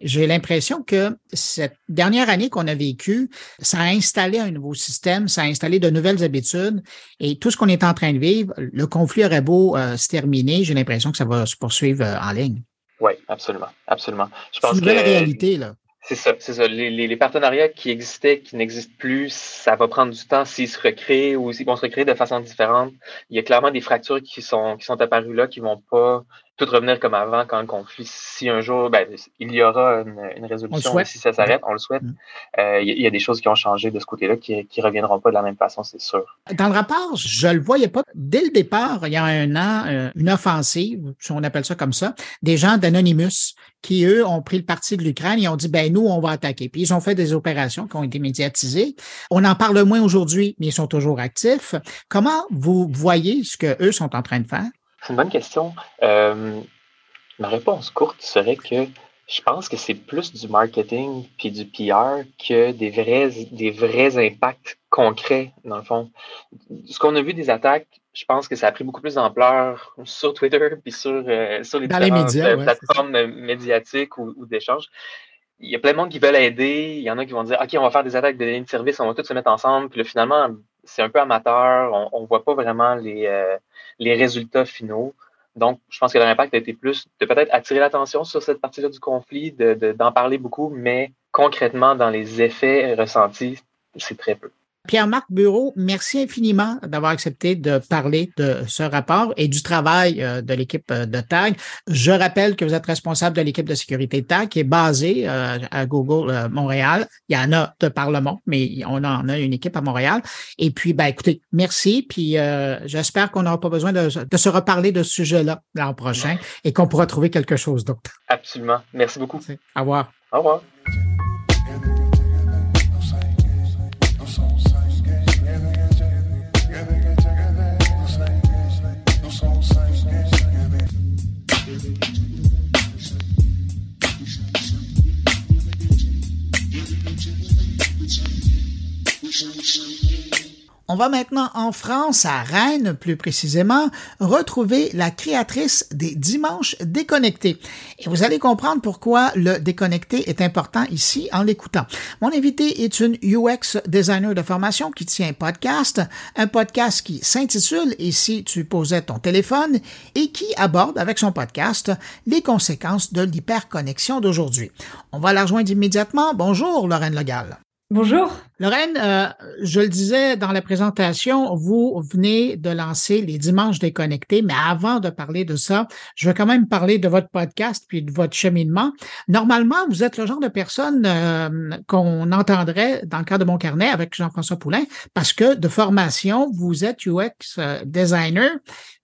j'ai l'impression que cette dernière année qu'on a vécue, ça a installé un nouveau système, ça a installé de nouvelles habitudes et tout ce qu'on est en train de vivre, le conflit aurait beau euh, se terminer, j'ai l'impression que ça va se poursuivre euh, en ligne. Oui, absolument, absolument. Je C'est une pense nouvelle que réalité, là. c'est ça, c'est ça. Les, les, les partenariats qui existaient, qui n'existent plus, ça va prendre du temps s'ils se recréent ou s'ils vont se recréer de façon différente. Il y a clairement des fractures qui sont, qui sont apparues là, qui vont pas tout revenir comme avant quand le conflit, si un jour, ben, il y aura une, une résolution, si ça s'arrête, on le souhaite. Mm. Euh, il, y a, il y a des choses qui ont changé de ce côté-là qui, qui reviendront pas de la même façon, c'est sûr. Dans le rapport, je le voyais pas. Dès le départ, il y a un an, euh, une offensive, si on appelle ça comme ça, des gens d'Anonymous qui, eux, ont pris le parti de l'Ukraine et ont dit, ben nous, on va attaquer. Puis ils ont fait des opérations qui ont été médiatisées. On en parle moins aujourd'hui, mais ils sont toujours actifs. Comment vous voyez ce que eux sont en train de faire? C'est une bonne question. Euh, ma réponse courte serait que je pense que c'est plus du marketing puis du PR que des vrais, des vrais impacts concrets, dans le fond. Ce qu'on a vu des attaques, je pense que ça a pris beaucoup plus d'ampleur sur Twitter puis sur, euh, sur les Dans les différentes médias, euh, ouais, plateformes médiatiques ou, ou d'échanges. Il y a plein de monde qui veulent aider. Il y en a qui vont dire OK, on va faire des attaques de lignes de service, on va tous se mettre ensemble. Puis là, finalement, c'est un peu amateur. On ne voit pas vraiment les, euh, les résultats finaux. Donc, je pense que l'impact a été plus de peut-être attirer l'attention sur cette partie-là du conflit, d'en de, d'en parler beaucoup, mais concrètement, dans les effets ressentis, c'est très peu. Pierre-Marc Bureau, merci infiniment d'avoir accepté de parler de ce rapport et du travail euh, de l'équipe euh, de TAG. Je rappelle que vous êtes responsable de l'équipe de sécurité TAG qui est basée euh, à Google Montréal. Il y en a de par le monde, mais on en a une équipe à Montréal. Et puis, ben, écoutez, merci. Puis j'espère qu'on n'aura pas besoin de, de, se reparler de ce sujet-là l'an prochain et qu'on pourra trouver quelque chose d'autre. Absolument. Merci beaucoup. Au revoir. Au revoir. On va maintenant en France, à Rennes plus précisément, retrouver la créatrice des Dimanches déconnectés. Et vous allez comprendre pourquoi le déconnecté est important ici en l'écoutant. Mon invité est une UX designer de formation qui tient un podcast, un podcast qui s'intitule Et si tu posais ton téléphone et qui aborde avec son podcast les conséquences de l'hyperconnexion d'aujourd'hui. On va la rejoindre immédiatement. Bonjour Lorraine Legal. Bonjour. Lorraine, euh, je le disais dans la présentation, vous venez de lancer les Dimanches déconnectés, mais avant de parler de ça, je veux quand même parler de votre podcast puis de votre cheminement. Normalement, vous êtes le genre de personne euh, qu'on entendrait dans le cadre de mon carnet avec Jean-François Poulain, parce que de formation, vous êtes UX euh, designer.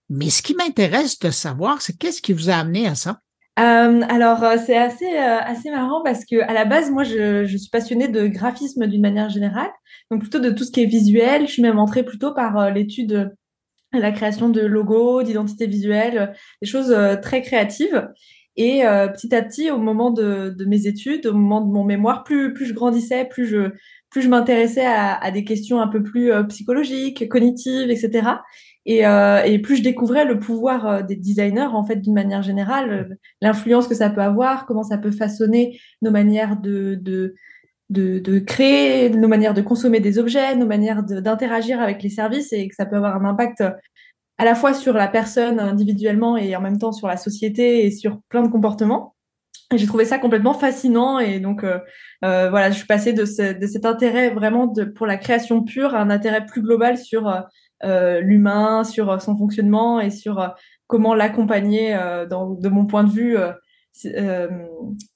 Mais ce qui m'intéresse de savoir, c'est qu'est-ce qui vous a amené à ça? Euh, alors, euh, c'est assez, euh, assez marrant parce que à la base, moi, je, je suis passionnée de graphisme d'une manière générale, donc plutôt de tout ce qui est visuel. Je suis même entrée plutôt par l'étude la création de logos, d'identité visuelle, des choses très créatives. Et petit à petit, au moment de, de, mes études, au moment de mon mémoire, plus, plus je grandissais, plus je, plus je m'intéressais à, à, des questions un peu plus psychologiques, cognitives, etc. Et, euh, et, plus je découvrais le pouvoir euh, des designers, en fait, d'une manière générale, euh, l'influence que ça peut avoir, comment ça peut façonner nos manières de, de, de, de créer, nos manières de consommer des objets, nos manières d'interagir avec les services, et que ça peut avoir un impact à la fois sur la personne individuellement et en même temps sur la société et sur plein de comportements. J'ai trouvé ça complètement fascinant et donc euh, euh, voilà, je suis passée de, ce, de cet intérêt vraiment de, pour la création pure à un intérêt plus global sur euh, l'humain, sur son fonctionnement et sur euh, comment l'accompagner euh, de mon point de vue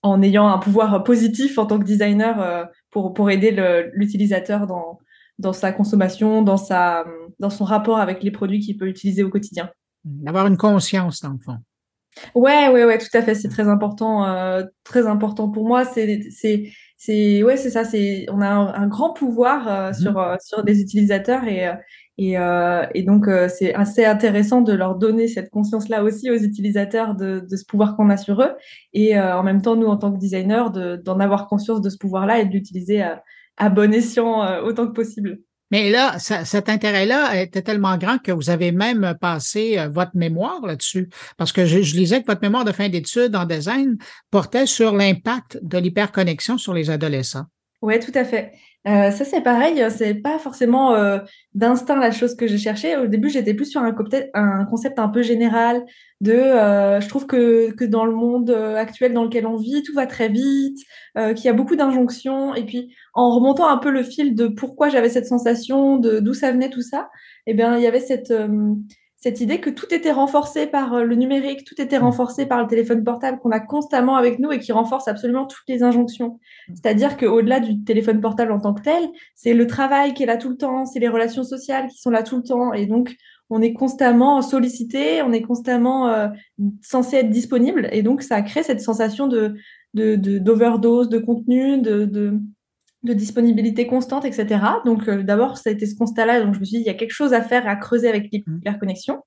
en ayant un pouvoir positif en tant que designer pour, pour aider l'utilisateur dans, dans sa consommation, dans, sa, dans son rapport avec les produits qu'il peut utiliser au quotidien. D'avoir une conscience, dans le fond. Ouais, ouais, ouais, tout à fait. C'est très important, très important pour moi. C'est, c'est, c'est, ouais, c'est ça. C'est, on a un, grand pouvoir mm-hmm. sur, sur des utilisateurs et, et, euh, et donc, euh, c'est assez intéressant de leur donner cette conscience-là aussi aux utilisateurs de, de ce pouvoir qu'on a sur eux. Et euh, en même temps, nous, en tant que designers, d'en avoir conscience de ce pouvoir-là et de l'utiliser à, à, bon escient euh, autant que possible. Mais là, ça, cet intérêt-là était tellement grand que vous avez même passé euh, votre mémoire là-dessus. Parce que je, je, lisais que votre mémoire de fin d'études en design portait sur l'impact de l'hyperconnexion sur les adolescents. Oui, tout à fait. Euh, ça, c'est pareil, c'est pas forcément euh, d'instinct la chose que j'ai cherché. Au début, j'étais plus sur un, un, concept un peu général de euh, je trouve que, que dans le monde euh, actuel dans lequel on vit, tout va très vite, euh, qu'il y a beaucoup d'injonctions. Et puis, en remontant un peu le fil de pourquoi j'avais cette sensation, de d'où ça venait tout ça, eh bien, il y avait cette cette idée que tout était renforcé par euh, le numérique, tout était renforcé par le téléphone portable qu'on a constamment avec nous et qui renforce absolument toutes les injonctions. C'est-à-dire qu'au-delà du téléphone portable en tant que tel, c'est le travail qui est là tout le temps, c'est les relations sociales qui sont là tout le temps. Et donc, on est constamment sollicité, on est constamment euh, censé être disponible. Et donc, ça crée cette sensation de d'overdose de, contenu, de, de disponibilité constante, etc. Donc euh, d'abord, ça a été ce constat-là, donc je me suis dit, il y a quelque chose à faire, à creuser avec l'hyperconnexion.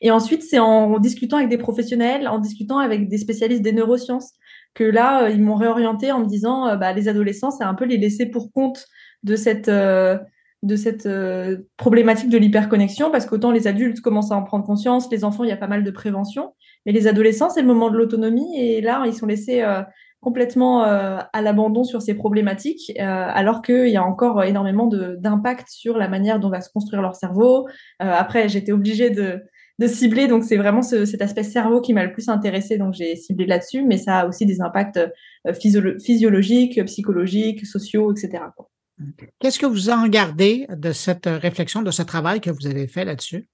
Et ensuite, c'est en discutant avec des professionnels, en discutant avec des spécialistes des neurosciences, que là, euh, ils m'ont réorienté en me disant, euh, bah, les adolescents, c'est un peu les laisser pour compte de cette, de cette problématique de l'hyperconnexion, parce qu'autant les adultes commencent à en prendre conscience, les enfants, il y a pas mal de prévention, mais les adolescents, c'est le moment de l'autonomie, et là, ils sont laissés complètement euh, à l'abandon sur ces problématiques, euh, alors qu'il y a encore énormément d'impact sur la manière dont va se construire leur cerveau. Euh, après, j'étais obligée de, de, cibler, donc c'est vraiment ce, cet aspect cerveau qui m'a le plus intéressé, donc j'ai ciblé là-dessus, mais ça a aussi des impacts physiologiques, psychologiques, sociaux, etc. Qu'est-ce que vous en gardez de cette réflexion, de ce travail que vous avez fait là-dessus?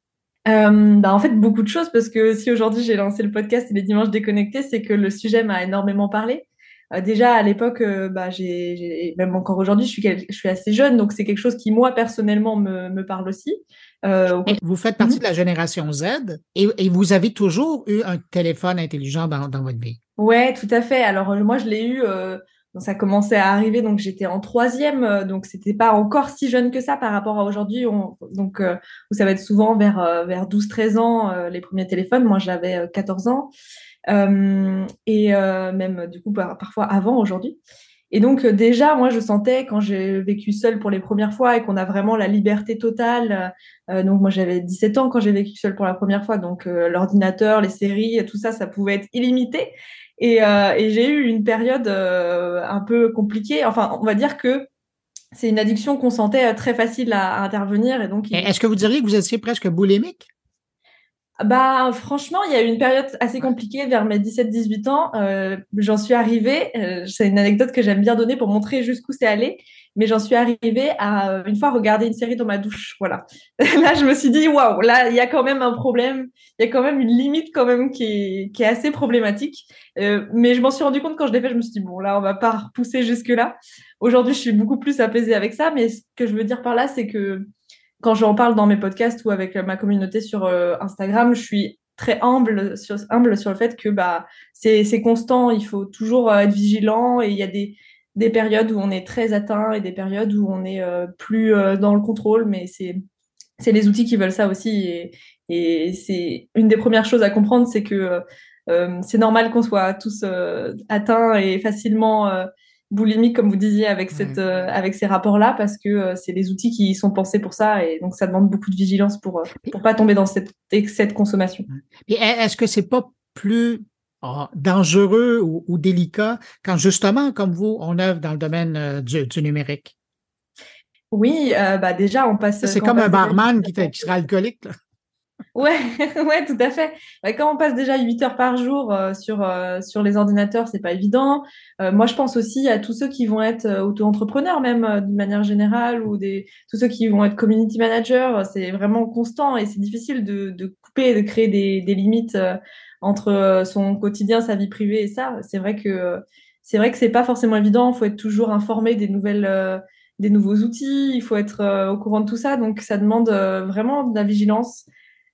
Euh, bah, en fait, beaucoup de choses, parce que si aujourd'hui j'ai lancé le podcast Les Dimanches Déconnectés, c'est que le sujet m'a énormément parlé. Euh, déjà à l'époque, euh, bah, j'ai, même encore aujourd'hui, je suis, je suis assez jeune, donc c'est quelque chose qui moi personnellement me, me parle aussi. Euh, vous faites partie de la génération Z et, et, vous avez toujours eu un téléphone intelligent dans, dans votre vie? Ouais, tout à fait. Alors moi, je l'ai eu. Euh, ça commençait à arriver, donc j'étais en troisième, euh, donc c'était pas encore si jeune que ça par rapport à aujourd'hui. Donc euh, ça va être souvent vers vers 12-13 ans les premiers téléphones. Moi, j'avais 14 ans et même du coup parfois avant aujourd'hui. Et donc déjà, moi, je sentais quand j'ai vécu seule pour les premières fois et qu'on a vraiment la liberté totale. donc moi, j'avais 17 ans quand j'ai vécu seule pour la première fois. Donc l'ordinateur, les séries, tout ça, ça pouvait être illimité. Et, euh, j'ai eu une période euh, un peu compliquée. Enfin, on va dire que c'est une addiction qu'on sentait euh, très facile à, intervenir. Est-ce que vous diriez que vous étiez presque boulimique? Bah, franchement, il y a eu une période assez compliquée vers mes 17-18 ans. Euh, j'en suis arrivée, euh, c'est une anecdote que j'aime bien donner pour montrer jusqu'où c'est allé, mais j'en suis arrivée à une fois regarder une série dans ma douche. Voilà. là, je me suis dit, waouh, là, il y a quand même un problème, il y a quand même une limite quand même qui est, qui est assez problématique. Euh, mais je m'en suis rendu compte quand je l'ai fait, je me suis dit, bon, là, on va pas repousser jusque-là. Aujourd'hui, je suis beaucoup plus apaisée avec ça, mais ce que je veux dire par là, c'est que quand j'en parle dans mes podcasts ou avec ma communauté sur euh, Instagram, je suis très humble sur, humble sur le fait que bah, c'est constant, il faut toujours euh, être vigilant et il y a des, des périodes où on est très atteint et des périodes où on est euh, plus dans le contrôle, mais c'est les outils qui veulent ça aussi. Et, et c'est une des premières choses à comprendre, c'est que c'est normal qu'on soit tous atteints et facilement boulimique, comme vous disiez, avec, cette, euh, avec ces rapports-là, parce que euh, c'est des outils qui sont pensés pour ça, et donc ça demande beaucoup de vigilance pour ne euh, pas tomber dans cet excès de consommation. Et est-ce que c'est pas plus oh, dangereux ou, délicat quand justement, comme vous, on œuvre dans le domaine du, numérique? Oui, bah déjà, on passe. C'est comme un barman qui, qui sera alcoolique. Là. Ouais, ouais, tout à fait. quand on passe déjà 8 heures par jour euh, sur, euh, sur les ordinateurs, c'est pas évident. Euh, moi, je pense aussi à tous ceux qui vont être auto-entrepreneurs, même d'une manière générale, ou des, tous ceux qui vont être community managers. C'est vraiment constant et c'est difficile de, de couper, de créer des, des limites entre son quotidien, sa vie privée et ça. C'est vrai que c'est vrai que c'est pas forcément évident. Il faut être toujours informé des nouvelles, des nouveaux outils. Il faut être au courant de tout ça. Donc, ça demande vraiment de la vigilance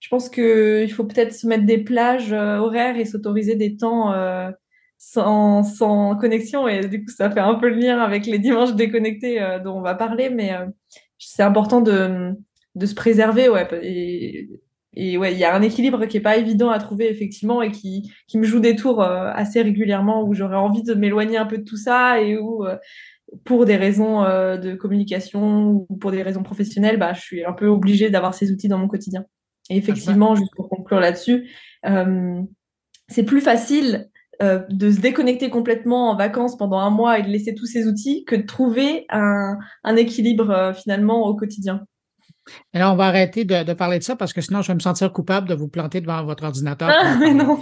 je pense qu'il faut peut-être se mettre des plages euh, horaires et s'autoriser des temps euh, sans, sans, connexion. Et du coup, ça fait un peu le lien avec les dimanches déconnectés euh, dont on va parler. Mais c'est important de, de, se préserver. Ouais, et, ouais, il y a un équilibre qui est pas évident à trouver effectivement et qui, qui me joue des tours assez régulièrement où j'aurais envie de m'éloigner un peu de tout ça et où pour des raisons de communication ou pour des raisons professionnelles, bah, je suis un peu obligée d'avoir ces outils dans mon quotidien. Et effectivement, juste pour conclure là-dessus, euh, c'est plus facile euh, de se déconnecter complètement en vacances pendant un mois et de laisser tous ces outils que de trouver un, un équilibre euh, finalement au quotidien. Et là, on va arrêter de, parler de ça parce que sinon, je vais me sentir coupable de vous planter devant votre ordinateur. Ah, mais non.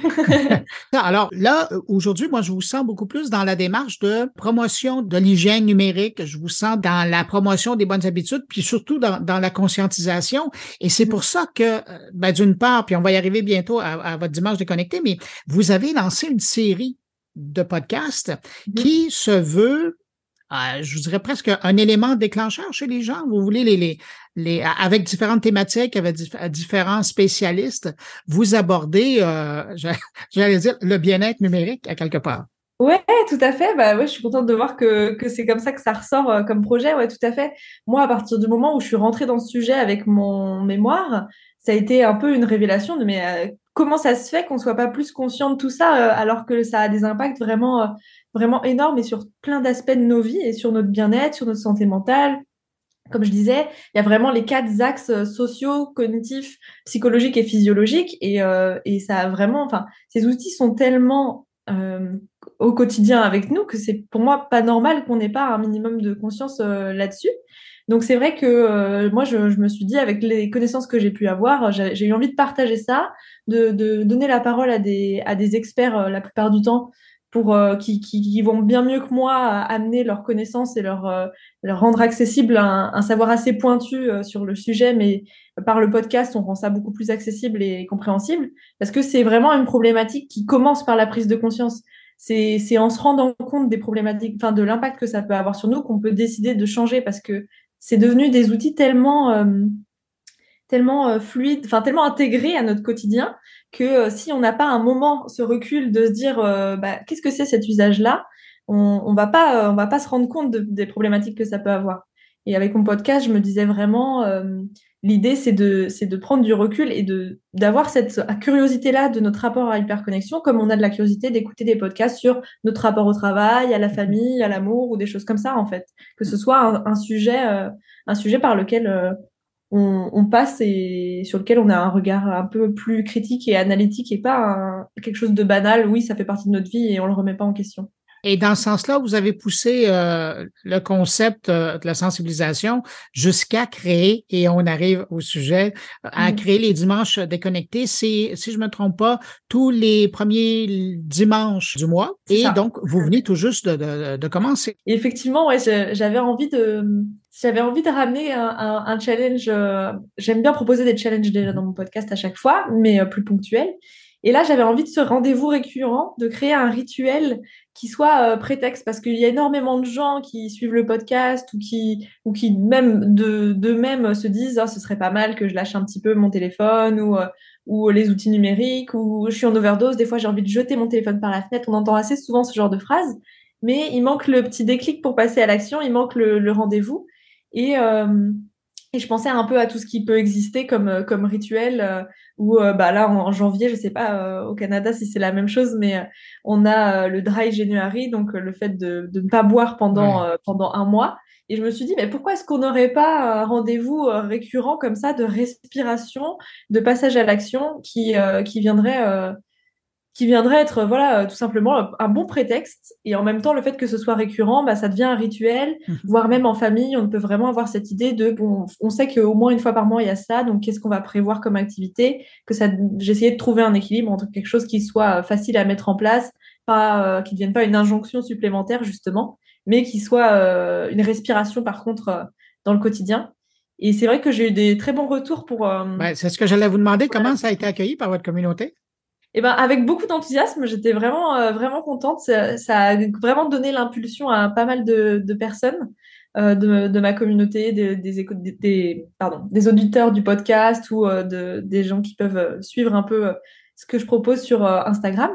Alors là, aujourd'hui, moi, je vous sens beaucoup plus dans la démarche de promotion de l'hygiène numérique. Je vous sens dans la promotion des bonnes habitudes, puis surtout dans, la conscientisation. Et c'est pour ça que, euh, ben, d'une part, puis on va y arriver bientôt à, votre dimanche déconnecté, mais vous avez lancé une série de podcasts qui se veut euh, je vous dirais presque un élément déclencheur chez les gens. Vous voulez les, les, les avec différentes thématiques, avec différents spécialistes, vous abordez, euh, j'allais dire, le bien-être numérique à quelque part. Ouais, tout à fait. Bah ouais, je suis contente de voir que, que c'est comme ça que ça ressort euh, comme projet. Ouais, tout à fait. Moi, à partir du moment où je suis rentrée dans ce sujet avec mon mémoire, ça a été un peu une révélation de mais comment ça se fait qu'on soit pas plus conscient de tout ça alors que ça a des impacts vraiment vraiment énorme et sur plein d'aspects de nos vies et sur notre bien-être, sur notre santé mentale. Comme je disais, il y a vraiment les quatre axes euh, sociaux, cognitifs, psychologiques et physiologiques. Et, euh, et ça a vraiment, enfin, ces outils sont tellement euh, au quotidien avec nous que c'est pour moi pas normal qu'on n'ait pas un minimum de conscience là-dessus. Donc c'est vrai que moi je, je, me suis dit avec les connaissances que j'ai pu avoir, j'ai eu envie de partager ça, de, de, donner la parole à des, à des experts la plupart du temps pour euh, qui, qui, qui, vont bien mieux que moi amener leurs connaissances et leur, euh, leur rendre accessible un, un, savoir assez pointu euh, sur le sujet, mais par le podcast, on rend ça beaucoup plus accessible et compréhensible, parce que c'est vraiment une problématique qui commence par la prise de conscience. C'est en se rendant compte des problématiques, enfin de l'impact que ça peut avoir sur nous, qu'on peut décider de changer, parce que c'est devenu des outils tellement tellement fluides, enfin tellement intégrés à notre quotidien que euh, si on n'a pas un moment ce recul de se dire euh, bah, qu'est-ce que c'est cet usage-là, on, on va pas euh, on va pas se rendre compte des problématiques que ça peut avoir. Et avec mon podcast, je me disais vraiment l'idée c'est de c'est de prendre du recul et de d'avoir cette curiosité là de notre rapport à l'hyperconnexion comme on a de la curiosité d'écouter des podcasts sur notre rapport au travail, à la famille, à l'amour ou des choses comme ça en fait. Que ce soit un, un sujet un sujet par lequel on, passe et sur lequel on a un regard un peu plus critique et analytique et pas quelque chose de banal. Oui, ça fait partie de notre vie et on le remet pas en question. Et dans ce sens-là, vous avez poussé euh, le concept euh, de la sensibilisation jusqu'à créer, et on arrive au sujet, à mm. créer les dimanches déconnectés. C'est, si je me trompe pas, tous les premiers dimanches du mois. Et donc, vous venez tout juste de, de, commencer. effectivement, ouais, j'avais envie de, j'avais envie de ramener un, un, challenge. Euh, j'aime bien proposer des challenges déjà dans mon podcast à chaque fois, mais plus ponctuels. Et là, j'avais envie de ce rendez-vous récurrent, de créer un rituel qui soit euh, prétexte, parce qu'il y a énormément de gens qui suivent le podcast ou qui, ou qui même de, de même se disent oh, ce serait pas mal que je lâche un petit peu mon téléphone ou, euh, ou les outils numériques ou je suis en overdose, des fois j'ai envie de jeter mon téléphone par la fenêtre. On entend assez souvent ce genre de phrases, mais il manque le petit déclic pour passer à l'action, il manque le, le rendez-vous. Et, euh, et je pensais un peu à tout ce qui peut exister comme, euh, comme rituel, euh, ou euh, bah là en, janvier, je sais pas au Canada si c'est la même chose, mais on a le dry January, donc le fait de, de ne pas boire pendant, pendant un mois. Et je me suis dit, mais pourquoi est-ce qu'on n'aurait pas un rendez-vous récurrent comme ça de respiration, de passage à l'action qui, qui viendrait qui viendrait être voilà euh, tout simplement un bon prétexte. Et en même temps le fait que ce soit récurrent bah, ça devient un rituel mmh. voire même en famille on peut vraiment avoir cette idée de bon on sait qu'au moins une fois par mois il y a ça donc qu'est-ce qu'on va prévoir comme activité que ça j'essayais de trouver un équilibre entre quelque chose qui soit euh, facile à mettre en place pas euh, qui ne devienne pas une injonction supplémentaire justement mais qui soit une respiration par contre dans le quotidien. Et c'est vrai que j'ai eu des très bons retours pour ben, c'est ce que j'allais vous demander. comment ça a été accueilli par votre communauté? Et ben avec beaucoup d'enthousiasme, j'étais vraiment euh, vraiment contente. Ça, a vraiment donné l'impulsion à pas mal de, personnes euh, de, ma communauté, des, auditeurs du podcast ou euh, de, des gens qui peuvent suivre un peu ce que je propose sur Instagram.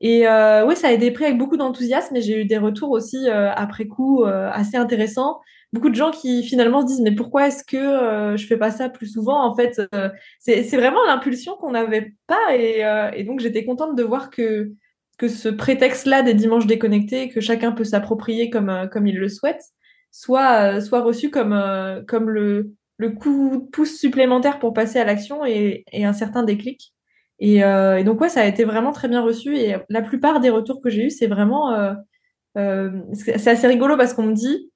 Et oui, ça a été pris avec beaucoup d'enthousiasme et j'ai eu des retours aussi après coup assez intéressants beaucoup de gens qui finalement se disent mais pourquoi est-ce que euh, je fais pas ça plus souvent? En fait, euh, c'est vraiment l'impulsion qu'on n'avait pas et, euh, et donc j'étais contente de voir que que ce prétexte-là des dimanches déconnectés que chacun peut s'approprier comme comme il le souhaite soit soit reçu comme comme le le coup de pouce supplémentaire pour passer à l'action et, et, un certain déclic. Et, et, donc ouais, ça a été vraiment très bien reçu et la plupart des retours que j'ai eus, c'est vraiment c'est assez rigolo parce qu'on me dit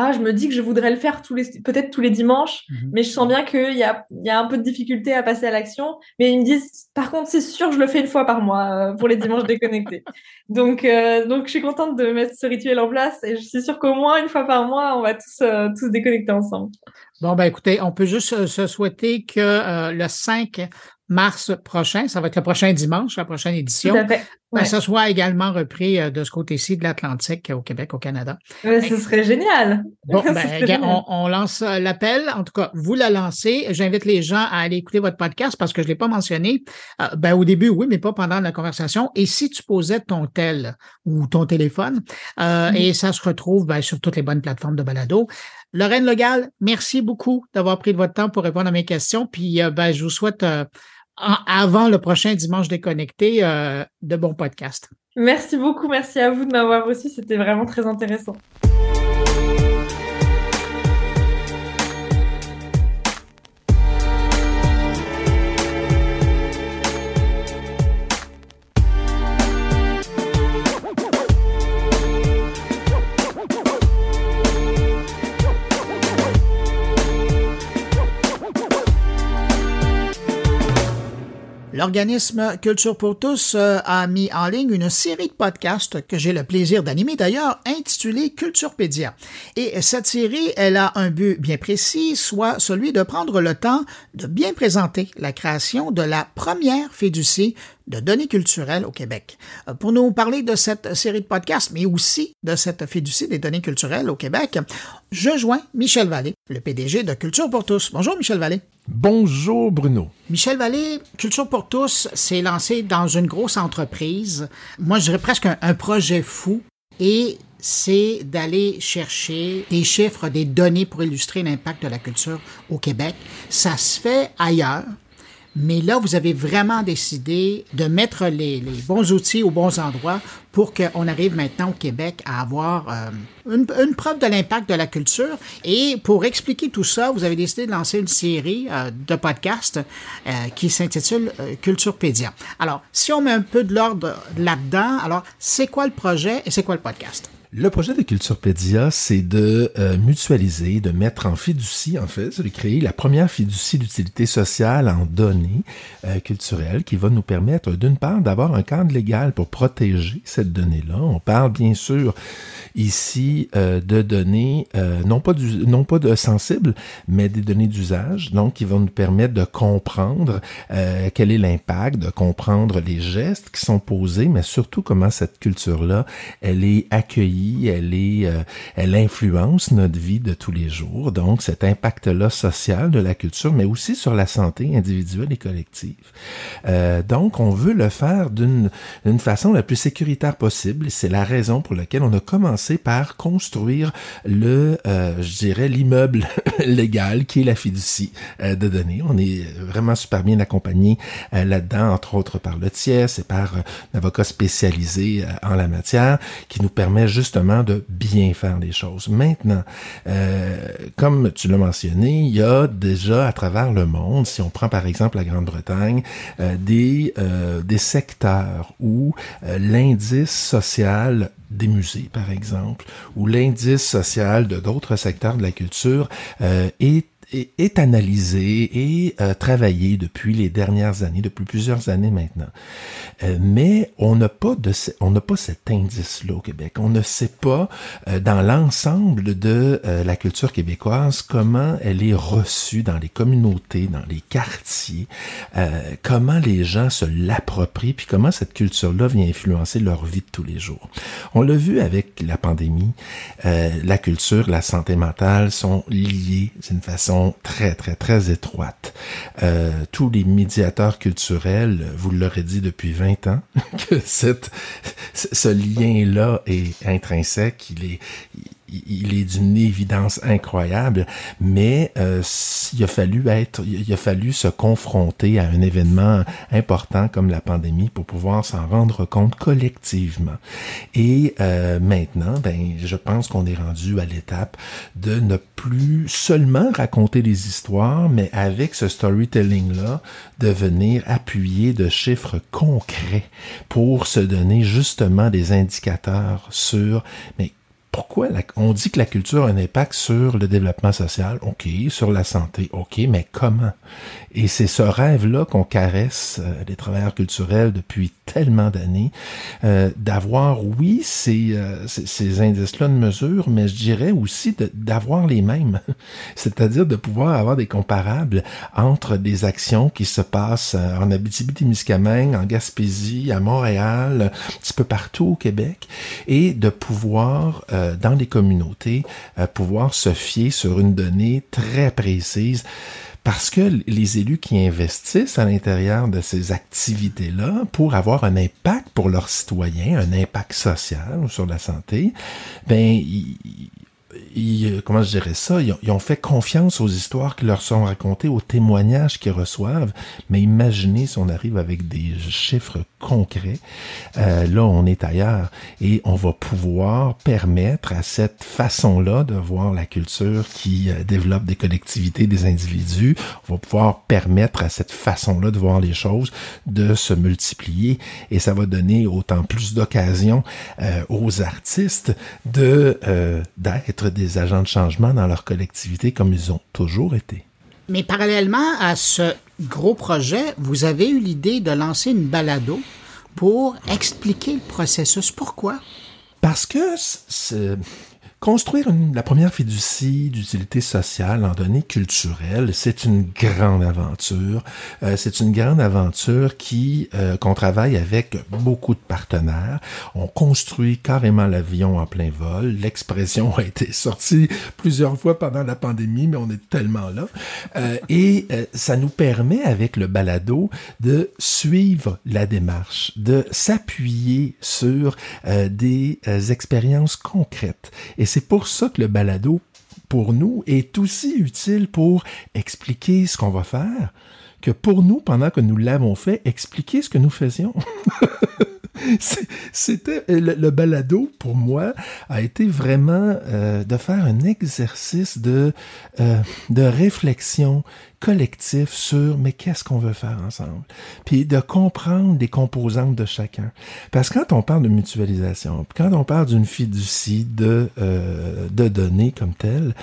ah, je me dis que je voudrais le faire tous les, peut-être tous les dimanches, mhm. mais je sens bien qu'il y a, y a un peu de difficulté à passer à l'action. Mais ils me disent, par contre, c'est sûr, je le fais une fois par mois euh, pour les dimanches déconnectés. Donc, euh, donc, je suis contente de mettre ce rituel en place et je suis sûre qu'au moins une fois par mois, on va tous, euh, tous déconnecter ensemble. Bon, ben écoutez, on peut juste se souhaiter que le 5 mars prochain, ça va être le prochain dimanche, la prochaine édition, ben, ça soit également repris euh, de ce côté-ci de l'Atlantique au Québec, au Canada. ce serait génial. Bon, ben, On, lance euh, l'appel. En tout cas, vous la lancez. J'invite les gens à aller écouter votre podcast parce que je ne l'ai pas mentionné. Euh, ben, au début, oui, mais pas pendant la conversation. Et si tu posais ton tel ou ton téléphone, et ça se retrouve ben, sur toutes les bonnes plateformes de balado. Lorraine Legal, merci beaucoup d'avoir pris de votre temps pour répondre à mes questions. Puis, ben, je vous souhaite avant le prochain dimanche déconnecté euh, de bons podcasts. Merci beaucoup, merci à vous de m'avoir reçu, c'était vraiment très intéressant. L'organisme Culture pour tous euh, a mis en ligne une série de podcasts que j'ai le plaisir d'animer d'ailleurs, intitulée Culturepédia. Et cette série, elle a un but bien précis, soit celui de prendre le temps de bien présenter la création de la première fiducie de données culturelles au Québec. Euh, pour nous parler de cette série de podcasts, mais aussi de cette fiducie des données culturelles au Québec, je joins Michel Vallée, le PDG de Culture pour tous. Bonjour Michel Vallée. Bonjour Bruno. Michel Vallée, Culture pour tous s'est lancé dans une grosse entreprise. Moi, je dirais presque un, un projet fou. Et c'est d'aller chercher des chiffres, des données pour illustrer l'impact de la culture au Québec. Ça se fait ailleurs. Mais là, vous avez vraiment décidé de mettre les, les bons outils aux bons endroits pour qu'on arrive maintenant au Québec à avoir euh, une, une, preuve de l'impact de la culture. Et pour expliquer tout ça, vous avez décidé de lancer une série euh, de podcasts euh, qui s'intitule euh, Culturepédia. Alors, si on met un peu de l'ordre là-dedans, alors c'est quoi le projet et c'est quoi le podcast? Le projet de Culturepédia, c'est de euh, mutualiser, de mettre en fiducie, en fait, c'est de créer la première fiducie d'utilité sociale en données euh, culturelles qui va nous permettre, d'une part, d'avoir un cadre légal pour protéger cette donnée-là. On parle bien sûr ici euh, de données, euh, non pas du, non pas de sensibles, mais des données d'usage, donc qui vont nous permettre de comprendre euh, quel est l'impact, de comprendre les gestes qui sont posés, mais surtout comment cette culture-là, elle est accueillie, elle est, euh, elle influence notre vie de tous les jours. Donc cet impact-là social de la culture, mais aussi sur la santé individuelle et collective. Euh, donc on veut le faire d'une façon la plus sécuritaire possible. C'est la raison pour laquelle on a commencé par construire le, euh, je dirais, l'immeuble légal qui est la fiducie euh, de données. On est vraiment super bien accompagné euh, là-dedans, entre autres par le TIES et par euh, un avocat spécialisé en la matière qui nous permet justement de bien faire les choses. Maintenant, euh, comme tu l'as mentionné, il y a déjà à travers le monde, si on prend par exemple la Grande-Bretagne, des, des secteurs où l'indice social des musées, par exemple, ou l'indice social de d'autres secteurs de la culture euh, est est, est analysé et euh, travaillé depuis les dernières années, depuis plusieurs années maintenant. Euh, mais on n'a pas de, on n'a pas cet indice-là au Québec. On ne sait pas euh, dans l'ensemble de euh, la culture québécoise comment elle est reçue dans les communautés, dans les quartiers, euh, comment les gens se l'approprient, puis comment cette culture-là vient influencer leur vie de tous les jours. On l'a vu avec la pandémie. Euh, la culture, la santé mentale sont liées d'une façon très, très, très étroite. Euh, tous les médiateurs culturels, vous l'aurez dit depuis 20 ans, que cette, ce lien-là est intrinsèque, il est, il est d'une évidence incroyable, mais euh, il a fallu être, il a fallu se confronter à un événement important comme la pandémie pour pouvoir s'en rendre compte collectivement. Et euh, maintenant, ben, je pense qu'on est rendu à l'étape de ne plus seulement raconter des histoires, mais avec ce storytelling là, de venir appuyer de chiffres concrets pour se donner justement des indicateurs sur mais pourquoi la, on dit que la culture a un impact sur le développement social, ok, sur la santé, ok, mais comment? Et c'est ce rêve-là qu'on caresse euh, les travailleurs culturels depuis tellement d'années, euh, d'avoir, oui, ces, euh, ces, ces indices-là de mesure, mais je dirais aussi d'avoir les mêmes, c'est-à-dire de pouvoir avoir des comparables entre des actions qui se passent en Abitibi-Témiscamingue, en Gaspésie, à Montréal, un petit peu partout au Québec, et de pouvoir euh, dans les communautés, euh, pouvoir se fier sur une donnée très précise. Parce que les élus qui investissent à l'intérieur de ces activités-là pour avoir un impact pour leurs citoyens, un impact social ou sur la santé, ben ils, comment je dirais ça, ils ont, ils ont, fait confiance aux histoires qui leur sont racontées, aux témoignages qu'ils reçoivent. Mais imaginez si on arrive avec des chiffres concrets. Euh, là, on est ailleurs et on va pouvoir permettre à cette façon-là de voir la culture qui euh, développe des collectivités, des individus. On va pouvoir permettre à cette façon-là de voir les choses de se multiplier et ça va donner autant plus d'occasions euh, aux artistes de euh, d'être des agents de changement dans leur collectivité comme ils ont toujours été. Mais parallèlement à ce gros projet, vous avez eu l'idée de lancer une balado pour expliquer le processus. Pourquoi? Parce que Construire une, la première fiducie d'utilité sociale en données culturelles, c'est une grande aventure. Euh, c'est une grande aventure qui euh, qu'on travaille avec beaucoup de partenaires. On construit carrément l'avion en plein vol. L'expression a été sortie plusieurs fois pendant la pandémie, mais on est tellement là. Euh, et euh, ça nous permet avec le balado de suivre la démarche, de s'appuyer sur euh, des expériences concrètes. C'est pour ça que le balado, pour nous, est aussi utile pour expliquer ce qu'on va faire que pour nous, pendant que nous l'avons fait, expliquer ce que nous faisions. C'était le, balado pour moi a été vraiment euh, de faire un exercice de euh, de réflexion collectif sur mais qu'est-ce qu'on veut faire ensemble, puis de comprendre les composantes de chacun. Parce que quand on parle de mutualisation, quand on parle d'une fiducie de euh, de données comme telle,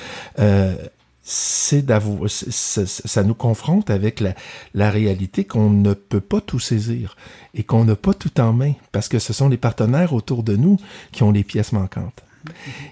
c'est d'avoir, ça nous confronte avec la, la réalité qu'on ne peut pas tout saisir et qu'on n'a pas tout en main parce que ce sont les partenaires autour de nous qui ont les pièces manquantes.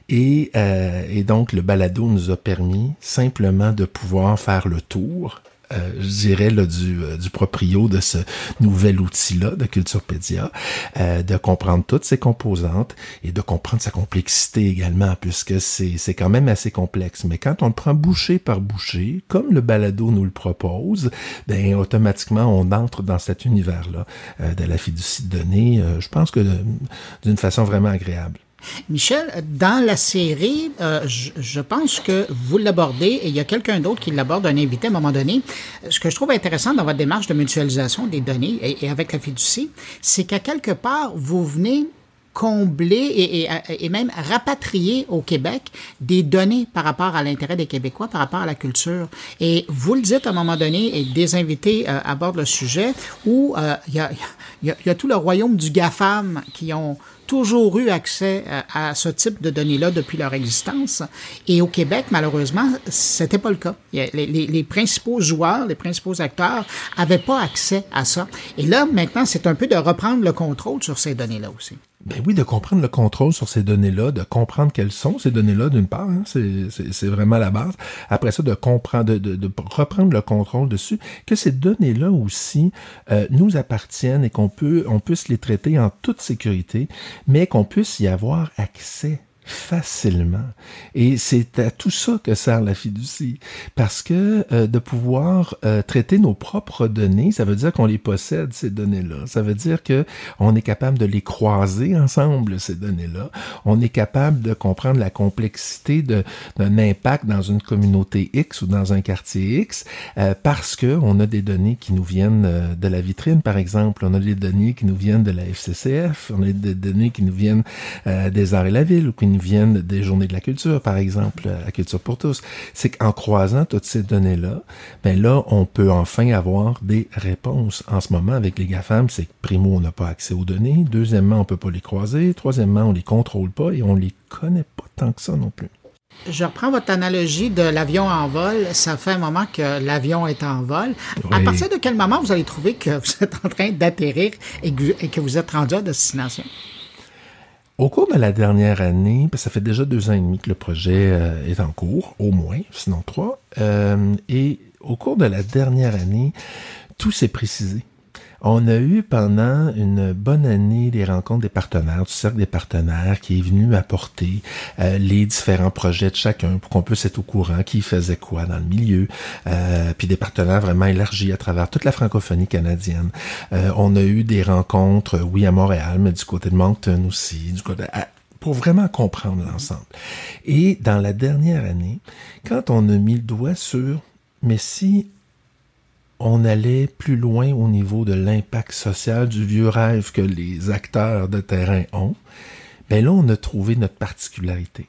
Et, euh, et donc le balado nous a permis simplement de pouvoir faire le tour euh, je dirais, là, du, euh, du proprio de ce nouvel outil-là de Culturepédia, euh, de comprendre toutes ses composantes et de comprendre sa complexité également, puisque c'est, quand même assez complexe. Mais quand on le prend bouchée par bouchée, comme le balado nous le propose, ben automatiquement, on entre dans cet univers-là de la fiducie de données, je pense que d'une façon vraiment agréable. Michel, dans la série, euh, je, pense que vous l'abordez et il y a quelqu'un d'autre qui l'aborde, un invité à un moment donné. Ce que je trouve intéressant dans votre démarche de mutualisation des données et, avec la fiducie, c'est qu'à quelque part, vous venez combler et, même rapatrier au Québec des données par rapport à l'intérêt des Québécois, par rapport à la culture. Et vous le dites à un moment donné, et des invités euh, abordent le sujet, où euh, il y, a, y, y, a, tout le royaume du GAFAM qui ont toujours eu accès à, ce type de données-là depuis leur existence. Et au Québec, malheureusement, c'était pas le cas. Les, principaux joueurs, les principaux acteurs avaient pas accès à ça. Et là, maintenant, c'est un peu de reprendre le contrôle sur ces données-là aussi. Ben oui, de comprendre le contrôle sur ces données-là, de comprendre quelles sont ces données-là d'une part, hein, c'est vraiment la base. Après ça, de comprendre, de, de, de, reprendre le contrôle dessus, que ces données-là aussi euh, nous appartiennent et qu'on peut, on puisse les traiter en toute sécurité, mais qu'on puisse y avoir accès facilement. Et c'est à tout ça que sert la fiducie. Parce que euh, de pouvoir euh, traiter nos propres données, ça veut dire qu'on les possède, ces données-là. Ça veut dire que on est capable de les croiser ensemble, ces données-là. On est capable de comprendre la complexité d'un impact dans une communauté X ou dans un quartier X euh, parce que on a des données qui nous viennent de la vitrine, par exemple. On a des données qui nous viennent de la FCCF. On a des données qui nous viennent des arts et la ville viennent des journées de la culture, par exemple, la culture pour tous. C'est qu'en croisant toutes ces données-là, ben là, on peut enfin avoir des réponses. En ce moment, avec les GAFAM, c'est que primo, on n'a pas accès aux données. Deuxièmement, on peut pas les croiser. Troisièmement, on les contrôle pas et on les connaît pas tant que ça non plus. Je reprends votre analogie de l'avion en vol. Ça fait un moment que l'avion est en vol. À partir de quel moment vous allez trouver que vous êtes en train d'atterrir et que vous êtes rendu à destination? Au cours de la dernière année, ça fait déjà deux ans et demi que le projet euh, est en cours, au moins, sinon trois, euh, et au cours de la dernière année, tout s'est précisé. On a eu pendant une bonne année des rencontres des partenaires, du cercle des partenaires qui est venu apporter euh, les différents projets de chacun pour qu'on puisse être au courant qui faisait quoi dans le milieu, euh, puis des partenaires vraiment élargis à travers toute la francophonie canadienne. Euh, on a eu des rencontres, oui, à Montréal, mais du côté de Moncton aussi, du côté pour vraiment comprendre l'ensemble. Et dans la dernière année, quand on a mis le doigt sur mais si on allait plus loin au niveau de l'impact social du vieux rêve que les acteurs de terrain ont, mais ben là, on a trouvé notre particularité.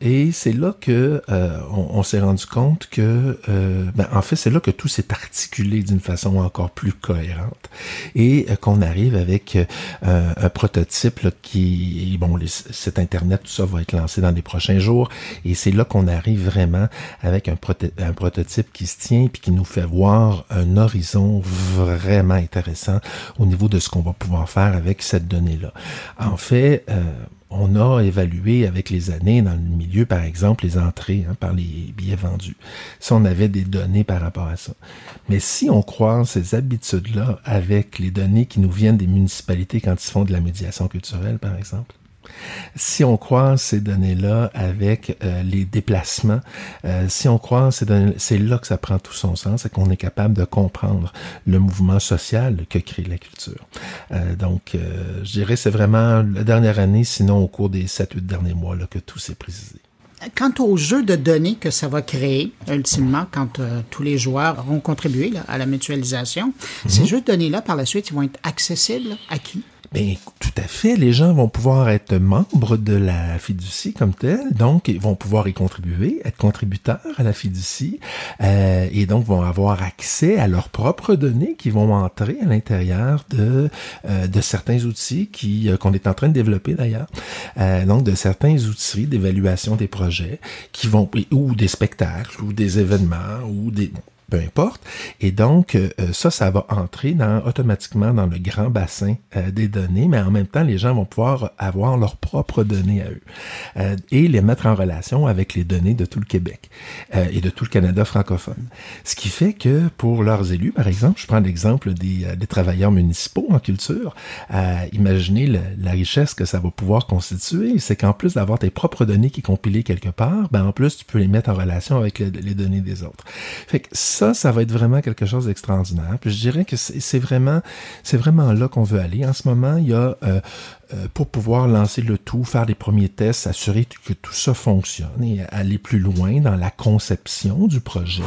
Et c'est là que euh, on, s'est rendu compte que, euh, ben, en fait, c'est là que tout s'est articulé d'une façon encore plus cohérente et euh, qu'on arrive avec un prototype qui, bon, cet internet, tout ça va être lancé dans les prochains jours et c'est là qu'on arrive vraiment avec un, un prototype qui se tient puis qui nous fait voir un horizon vraiment intéressant au niveau de ce qu'on va pouvoir faire avec cette donnée-là. En fait, on a évalué avec les années dans le milieu, par exemple, les entrées hein, par les billets vendus. Si on avait des données par rapport à ça. Mais si on croise ces habitudes-là avec les données qui nous viennent des municipalités quand ils font de la médiation culturelle, par exemple, si on croise ces données-là avec euh, les déplacements, euh, si on croise ces données, c'est là que ça prend tout son sens et qu'on est capable de comprendre le mouvement social que crée la culture. Euh, donc, je dirais c'est vraiment la dernière année, sinon au cours des 7-8 derniers mois, là, que tout s'est précisé. Quant au jeu de données que ça va créer, ultimement, quand tous les joueurs auront contribué à la mutualisation, ces mhm. jeux de données-là, par la suite, ils vont être accessibles à qui? Bien, tout à fait. Les gens vont pouvoir être membres de la fiducie comme telle, donc ils vont pouvoir y contribuer, être contributeurs à la fiducie, euh, et donc vont avoir accès à leurs propres données qui vont entrer à l'intérieur de euh, de certains outils qui euh, qu'on est en train de développer d'ailleurs. Donc de certains outils d'évaluation des projets qui vont ou des spectacles ou des événements ou des peu importe. Et donc, euh, ça, ça va entrer dans, automatiquement dans le grand bassin euh, des données, mais en même temps, les gens vont pouvoir avoir leurs propres données à eux euh, et les mettre en relation avec les données de tout le Québec et de tout le Canada francophone. Ce qui fait que pour leurs élus, par exemple, je prends l'exemple des, des, travailleurs municipaux en culture, imaginez la richesse que ça va pouvoir constituer, c'est qu'en plus d'avoir tes propres données qui compilées quelque part, ben en plus, tu peux les mettre en relation avec les, les données des autres. Fait que ça, ça va être vraiment quelque chose d'extraordinaire. Puis je dirais que c'est vraiment, c'est vraiment là qu'on veut aller. En ce moment, il y a euh, pour pouvoir lancer le tout, faire les premiers tests, s'assurer que tout ça fonctionne et aller plus loin dans la conception du projet.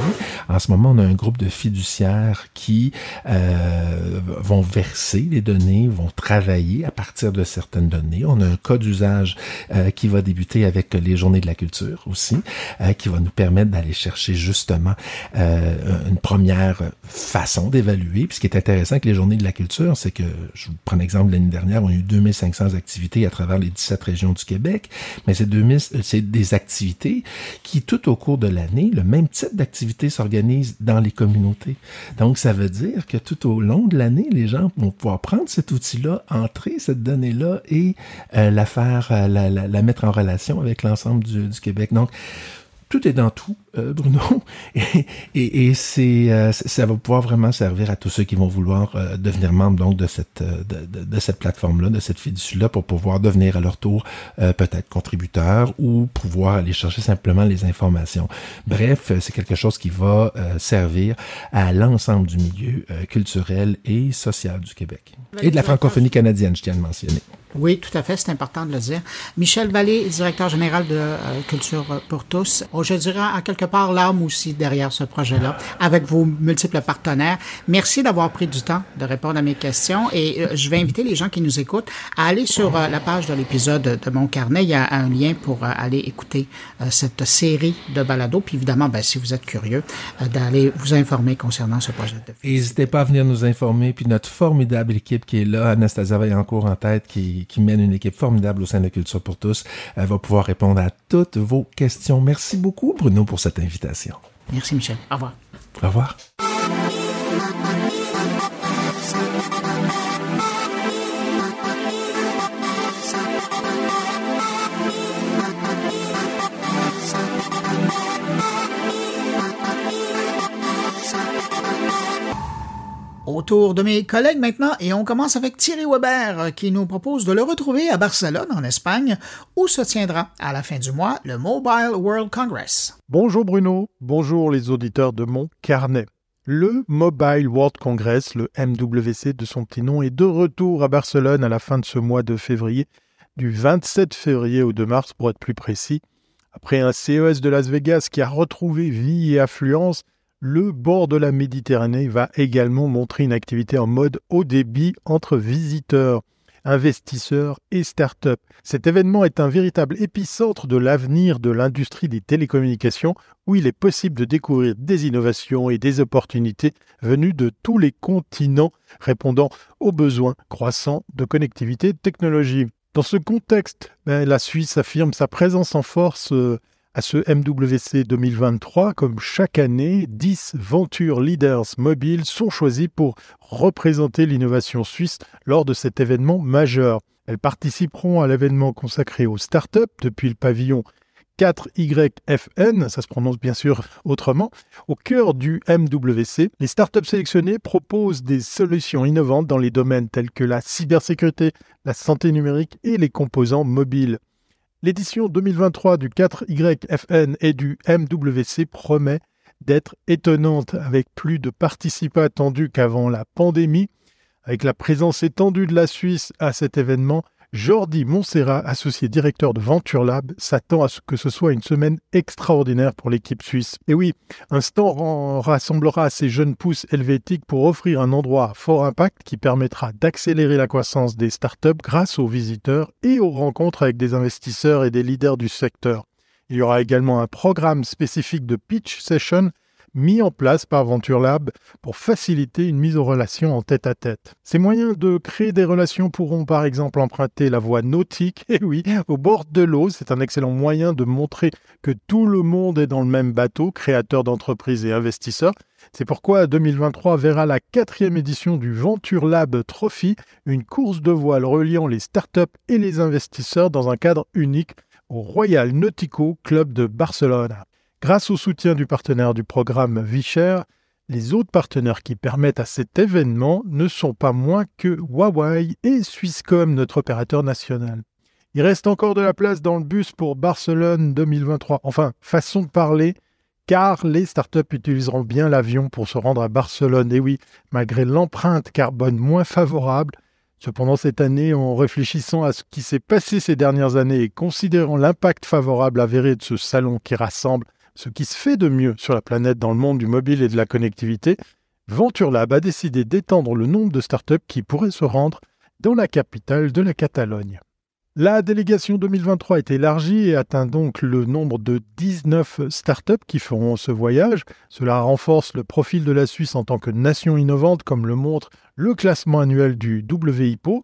En ce moment, on a un groupe de fiduciaires qui euh, vont verser les données, vont travailler à partir de certaines données. On a un cas d'usage euh, qui va débuter avec les journées de la culture aussi, euh, qui va nous permettre d'aller chercher justement euh, une première façon d'évaluer. Puis ce qui est intéressant avec les journées de la culture, c'est que, je vous prends l'exemple l'année dernière, on a eu 2500 activités à travers les 17 régions du Québec, mais c'est des activités qui, tout au cours de l'année, le même type d'activité s'organise dans les communautés. Donc, ça veut dire que tout au long de l'année, les gens vont pouvoir prendre cet outil-là, entrer cette donnée-là et euh, la faire, euh, la, la, mettre en relation avec l'ensemble du, du Québec. Donc, tout est dans tout, euh, Bruno, et, et, et c'est, euh, ça va pouvoir vraiment servir à tous ceux qui vont vouloir euh, devenir membres donc de cette de, de, cette plateforme-là, de cette fiducie-là, pour pouvoir devenir à leur tour peut-être contributeurs ou pouvoir aller chercher simplement les informations. Bref, c'est quelque chose qui va servir à l'ensemble du milieu culturel et social du Québec et de la francophonie canadienne, je tiens à le mentionner. Oui, tout à fait, c'est important de le dire. Michel Vallée, directeur général de euh, Culture pour tous. Oh, je dirais à quelque part l'âme aussi derrière ce projet-là, avec vos multiples partenaires. Merci d'avoir pris du temps de répondre à mes questions et euh, je vais inviter les gens qui nous écoutent à aller sur euh, la page de l'épisode de mon carnet. Il y a un lien pour aller écouter cette série de balados. Puis évidemment, ben, si vous êtes curieux, d'aller vous informer concernant ce projet. N'hésitez pas à venir nous informer. Puis notre formidable équipe qui est là, Anastasia Vaillancourt en tête, qui qui, mène une équipe formidable au sein de Culture pour tous. Elle va pouvoir répondre à toutes vos questions. Merci beaucoup, Bruno, pour cette invitation. Merci, Michel. Au revoir. Au revoir. Autour de mes collègues maintenant, et on commence avec Thierry Weber qui nous propose de le retrouver à Barcelone, en Espagne, où se tiendra à la fin du mois le Mobile World Congress. Bonjour Bruno, bonjour les auditeurs de mon carnet. Le Mobile World Congress, le MWC de son petit nom, est de retour à Barcelone à la fin de ce mois de février, du 27 février au 2 mars pour être plus précis. Après un CES de Las Vegas qui a retrouvé vie et affluence, le bord de la Méditerranée va également montrer une activité en mode haut débit entre visiteurs. investisseurs et start-up. Cet événement est un véritable épicentre de l'avenir de l'industrie des télécommunications où il est possible de découvrir des innovations et des opportunités venues de tous les continents répondant aux besoins croissants de connectivité et de technologie. Dans ce contexte, ben, la Suisse affirme sa présence en force euh, à ce MWC 2023, comme chaque année, 10 Venture Leaders mobiles sont choisis pour représenter l'innovation suisse lors de cet événement majeur. Elles participeront à l'événement consacré aux startups depuis le pavillon 4YFN, ça se prononce bien sûr autrement, au cœur du MWC. Les startups sélectionnées proposent des solutions innovantes dans les domaines tels que la cybersécurité, la santé numérique et les composants mobiles. L'édition 2023 du 4YFN et du MWC promet d'être étonnante avec plus de participants attendus qu'avant la pandémie. Avec la présence étendue de la Suisse à cet événement, Jordi Montserrat, associé directeur de Venture Lab, s'attend à ce que ce soit une semaine extraordinaire pour l'équipe suisse. Et oui, un stand rassemblera ces jeunes pousses helvétiques pour offrir un endroit fort impact qui permettra d'accélérer la croissance des startups grâce aux visiteurs et aux rencontres avec des investisseurs et des leaders du secteur. Il y aura également un programme spécifique de pitch session mis en place par Venture Lab pour faciliter une mise en relation en tête-à-tête. Ces moyens de créer des relations pourront par exemple emprunter la voie nautique, et oui, au bord de l'eau, c'est un excellent moyen de montrer que tout le monde est dans le même bateau, créateurs d'entreprises et investisseurs. C'est pourquoi 2023 verra la quatrième édition du Venture Lab Trophy, une course de voile reliant les startups et les investisseurs dans un cadre unique au Royal Nautico Club de Barcelone. Grâce au soutien du partenaire du programme Vicher, les autres partenaires qui permettent à cet événement ne sont pas moins que Huawei et Swisscom, notre opérateur national. Il reste encore de la place dans le bus pour Barcelone 2023. Enfin, façon de parler, car les startups utiliseront bien l'avion pour se rendre à Barcelone. Et oui, malgré l'empreinte carbone moins favorable, Cependant, cette année, en réfléchissant à ce qui s'est passé ces dernières années et considérant l'impact favorable avéré de ce salon qui rassemble ce qui se fait de mieux sur la planète dans le monde du mobile et de la connectivité, Venture Lab a décidé d'étendre le nombre de startups qui pourraient se rendre dans la capitale de la Catalogne. La délégation 2023 est élargie et atteint donc le nombre de 19 startups qui feront ce voyage. Cela renforce le profil de la Suisse en tant que nation innovante, comme le montre le classement annuel du WIPO.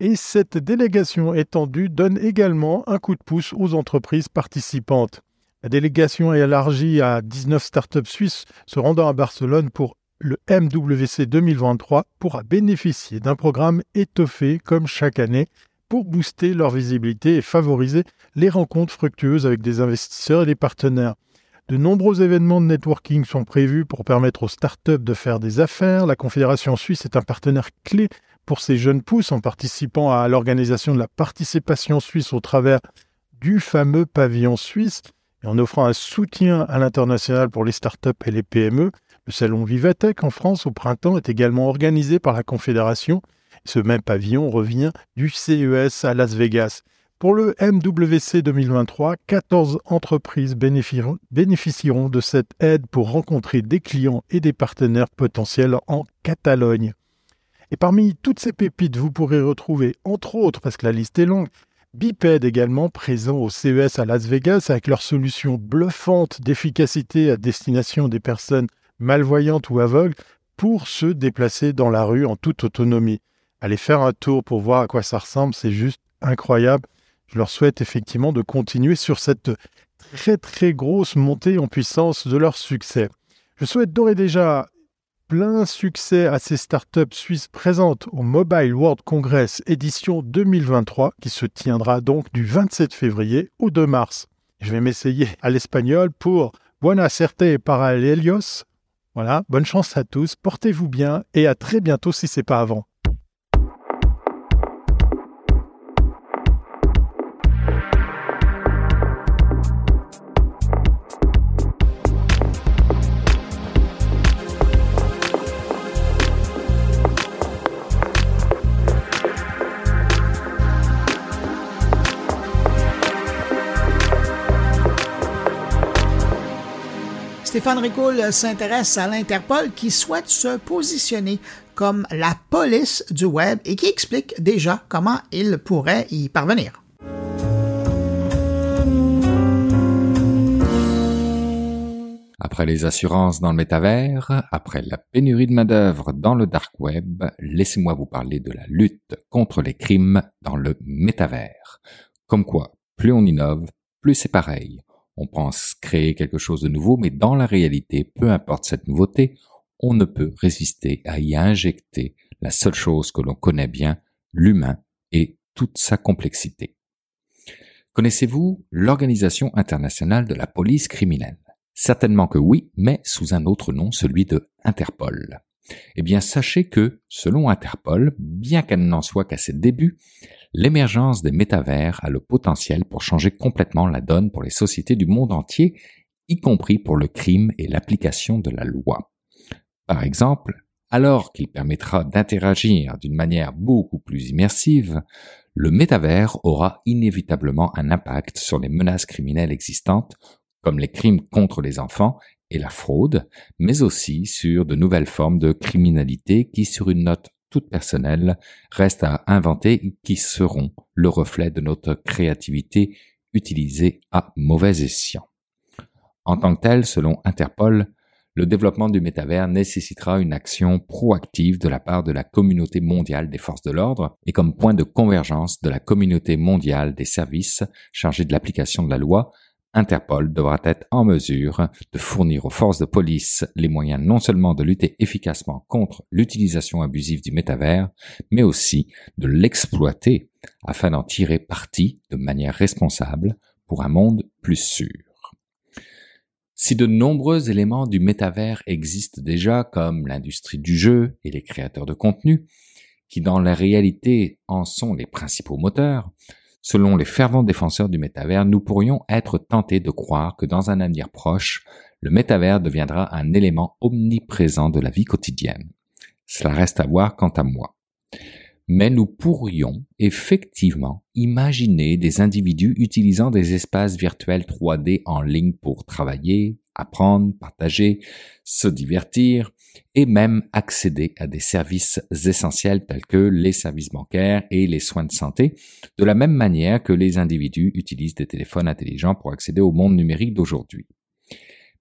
Et cette délégation étendue donne également un coup de pouce aux entreprises participantes. La délégation est élargie à 19 startups suisses se rendant à Barcelone pour le MWC 2023 pourra bénéficier d'un programme étoffé comme chaque année pour booster leur visibilité et favoriser les rencontres fructueuses avec des investisseurs et des partenaires. De nombreux événements de networking sont prévus pour permettre aux startups de faire des affaires. La Confédération suisse est un partenaire clé pour ces jeunes pousses en participant à l'organisation de la participation suisse au travers du fameux pavillon suisse et en offrant un soutien à l'international pour les startups et les PME. Le salon Vivatech en France au printemps est également organisé par la Confédération. Ce même pavillon revient du CES à Las Vegas. Pour le MWC 2023, 14 entreprises bénéficieront de cette aide pour rencontrer des clients et des partenaires potentiels en Catalogne. Et parmi toutes ces pépites, vous pourrez retrouver, entre autres, parce que la liste est longue, Biped également présent au CES à Las Vegas avec leur solution bluffante d'efficacité à destination des personnes malvoyantes ou aveugles pour se déplacer dans la rue en toute autonomie. Allez faire un tour pour voir à quoi ça ressemble, c'est juste incroyable. Je leur souhaite effectivement de continuer sur cette très très grosse montée en puissance de leur succès. Je souhaite d'ores et déjà plein succès à ces startups suisses présentes au Mobile World Congress édition 2023 qui se tiendra donc du 27 février au 2 mars. Je vais m'essayer à l'espagnol pour Buena suerte para. Voilà, bonne chance à tous, portez-vous bien et à très bientôt si c'est pas avant. Stéphane Ricoul s'intéresse à l'Interpol qui souhaite se positionner comme la police du web et qui explique déjà comment il pourrait y parvenir. Après les assurances dans le métavers, après la pénurie de main-d'œuvre dans le dark web, laissez-moi vous parler de la lutte contre les crimes dans le métavers. Comme quoi, plus on innove, plus c'est pareil. On pense créer quelque chose de nouveau, mais dans la réalité, peu importe cette nouveauté, on ne peut résister à y injecter la seule chose que l'on connaît bien, l'humain et toute sa complexité. Connaissez-vous l'Organisation internationale de la police criminelle? Certainement que oui, mais sous un autre nom, celui de Interpol. Eh bien, sachez que, selon Interpol, bien qu'elle n'en soit qu'à ses débuts, l'émergence des métavers a le potentiel pour changer complètement la donne pour les sociétés du monde entier, y compris pour le crime et l'application de la loi. Par exemple, alors qu'il permettra d'interagir d'une manière beaucoup plus immersive, le métavers aura inévitablement un impact sur les menaces criminelles existantes comme les crimes contre les enfants et la fraude, mais aussi sur de nouvelles formes de criminalité qui, sur une note toute personnelle, restent à inventer qui seront le reflet de notre créativité utilisée à mauvais escient. En tant que tel, selon Interpol, le développement du métavers nécessitera une action proactive de la part de la communauté mondiale des forces de l'ordre et comme point de convergence de la communauté mondiale des services chargés de l'application de la loi Interpol devra être en mesure de fournir aux forces de police les moyens non seulement de lutter efficacement contre l'utilisation abusive du métavers, mais aussi de l'exploiter afin d'en tirer parti de manière responsable pour un monde plus sûr. Si de nombreux éléments du métavers existent déjà, comme l'industrie du jeu et les créateurs de contenu, qui dans la réalité en sont les principaux moteurs, Selon les fervents défenseurs du métavers, nous pourrions être tentés de croire que dans un avenir proche, le métavers deviendra un élément omniprésent de la vie quotidienne. Cela reste à voir quant à moi. Mais nous pourrions effectivement imaginer des individus utilisant des espaces virtuels 3D en ligne pour travailler, apprendre, partager, se divertir et même accéder à des services essentiels tels que les services bancaires et les soins de santé, de la même manière que les individus utilisent des téléphones intelligents pour accéder au monde numérique d'aujourd'hui.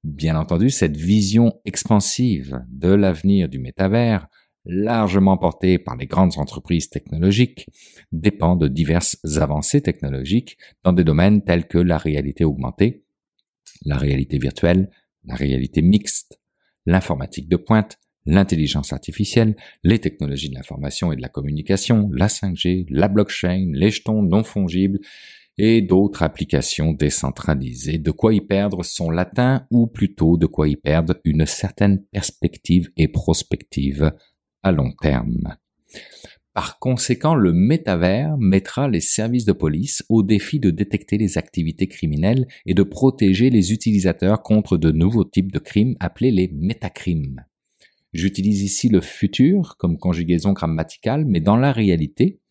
Bien entendu, cette vision expansive de l'avenir du métavers, largement portée par les grandes entreprises technologiques, dépend de diverses avancées technologiques dans des domaines tels que la réalité augmentée, la réalité virtuelle, la réalité mixte, l'informatique de pointe, l'intelligence artificielle, les technologies de l'information et de la communication, la 5G, la blockchain, les jetons non fongibles et d'autres applications décentralisées. De quoi y perdre son latin ou plutôt de quoi y perdre une certaine perspective et prospective à long terme. Par conséquent, le métavers mettra les services de police au défi de détecter les activités criminelles et de protéger les utilisateurs contre de nouveaux types de crimes appelés les métacrimes. J'utilise ici le futur comme conjugaison grammaticale, mais dans la réalité,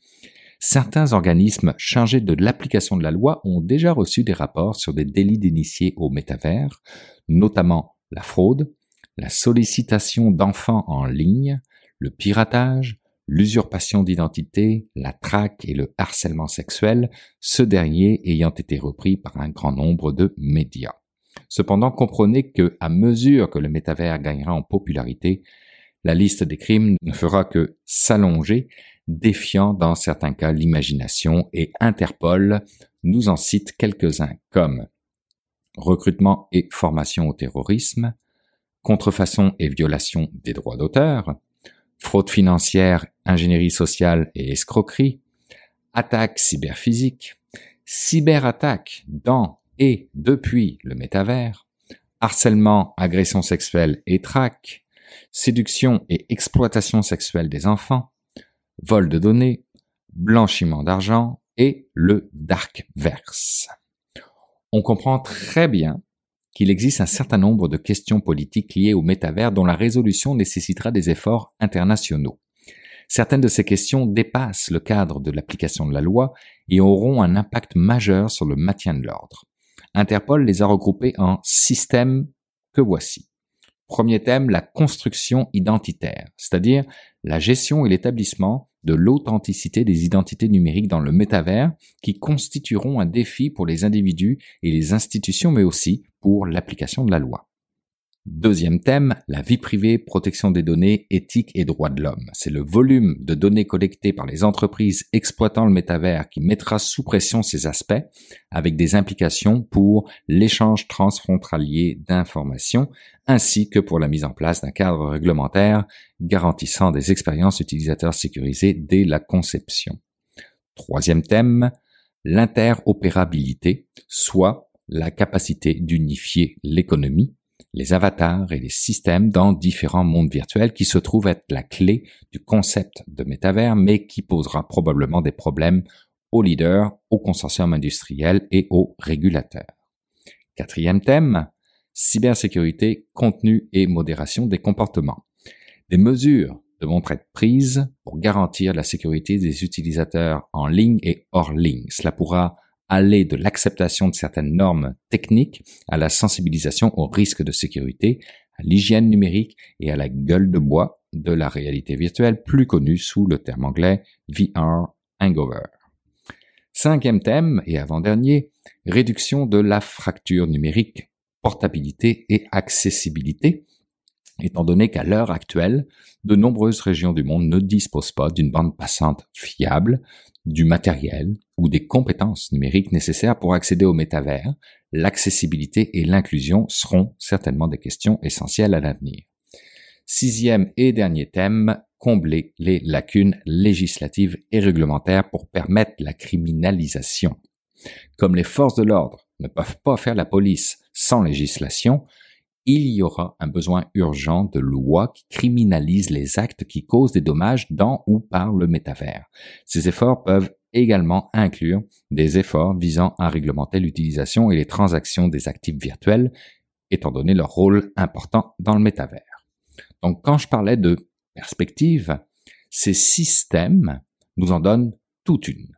certains organismes chargés de l'application de la loi ont déjà reçu des rapports sur des délits d'initiés au métavers, notamment la fraude, la sollicitation d'enfants en ligne, le piratage, l'usurpation d'identité, la traque et le harcèlement sexuel, ce dernier ayant été repris par un grand nombre de médias. Cependant, comprenez que, à mesure que le métavers gagnera en popularité, la liste des crimes ne fera que s'allonger, défiant dans certains cas l'imagination et Interpol nous en cite quelques-uns comme recrutement et formation au terrorisme, contrefaçon et violation des droits d'auteur, fraude financière, ingénierie sociale et escroquerie, attaque cyberphysique, cyberattaque dans et depuis le métavers, harcèlement, agression sexuelle et traque, séduction et exploitation sexuelle des enfants, vol de données, blanchiment d'argent et le dark verse. On comprend très bien qu'il existe un certain nombre de questions politiques liées au métavers dont la résolution nécessitera des efforts internationaux. Certaines de ces questions dépassent le cadre de l'application de la loi et auront un impact majeur sur le maintien de l'ordre. Interpol les a regroupées en systèmes que voici. Premier thème, la construction identitaire, c'est-à-dire la gestion et l'établissement de l'authenticité des identités numériques dans le métavers qui constitueront un défi pour les individus et les institutions mais aussi pour l'application de la loi. Deuxième thème, la vie privée, protection des données, éthique et droits de l'homme. C'est le volume de données collectées par les entreprises exploitant le métavers qui mettra sous pression ces aspects, avec des implications pour l'échange transfrontalier d'informations, ainsi que pour la mise en place d'un cadre réglementaire garantissant des expériences utilisateurs sécurisées dès la conception. Troisième thème, l'interopérabilité, soit la capacité d'unifier l'économie, les avatars et les systèmes dans différents mondes virtuels qui se trouvent être la clé du concept de métavers, mais qui posera probablement des problèmes aux leaders, aux consortiums industriels et aux régulateurs. Quatrième thème, cybersécurité, contenu et modération des comportements. Des mesures devront être prises pour garantir la sécurité des utilisateurs en ligne et hors ligne. Cela pourra aller de l'acceptation de certaines normes techniques à la sensibilisation aux risques de sécurité, à l'hygiène numérique et à la gueule de bois de la réalité virtuelle, plus connue sous le terme anglais VR Hangover. Cinquième thème et avant-dernier, réduction de la fracture numérique, portabilité et accessibilité, étant donné qu'à l'heure actuelle, de nombreuses régions du monde ne disposent pas d'une bande passante fiable, du matériel ou des compétences numériques nécessaires pour accéder au métavers, l'accessibilité et l'inclusion seront certainement des questions essentielles à l'avenir. Sixième et dernier thème, combler les lacunes législatives et réglementaires pour permettre la criminalisation. Comme les forces de l'ordre ne peuvent pas faire la police sans législation, il y aura un besoin urgent de lois qui criminalisent les actes qui causent des dommages dans ou par le métavers. Ces efforts peuvent également inclure des efforts visant à réglementer l'utilisation et les transactions des actifs virtuels, étant donné leur rôle important dans le métavers. Donc quand je parlais de perspective, ces systèmes nous en donnent toute une.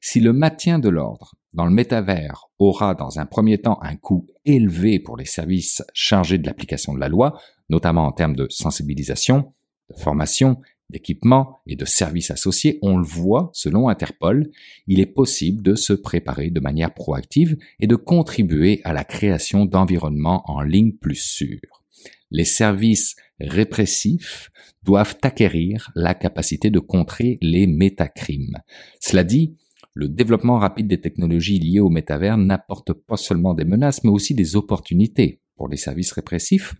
Si le maintien de l'ordre dans le métavers aura dans un premier temps un coût élevé pour les services chargés de l'application de la loi, notamment en termes de sensibilisation, de formation, d'équipement et de services associés, on le voit, selon Interpol, il est possible de se préparer de manière proactive et de contribuer à la création d'environnements en ligne plus sûrs. Les services répressifs doivent acquérir la capacité de contrer les métacrimes. Cela dit, le développement rapide des technologies liées au métavers n'apporte pas seulement des menaces, mais aussi des opportunités pour les services répressifs,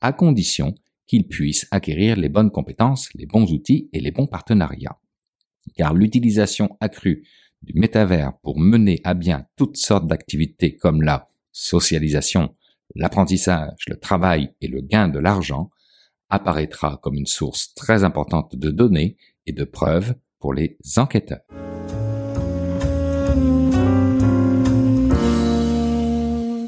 à condition qu'ils puissent acquérir les bonnes compétences, les bons outils et les bons partenariats. Car l'utilisation accrue du métavers pour mener à bien toutes sortes d'activités comme la socialisation, l'apprentissage, le travail et le gain de l'argent apparaîtra comme une source très importante de données et de preuves pour les enquêteurs.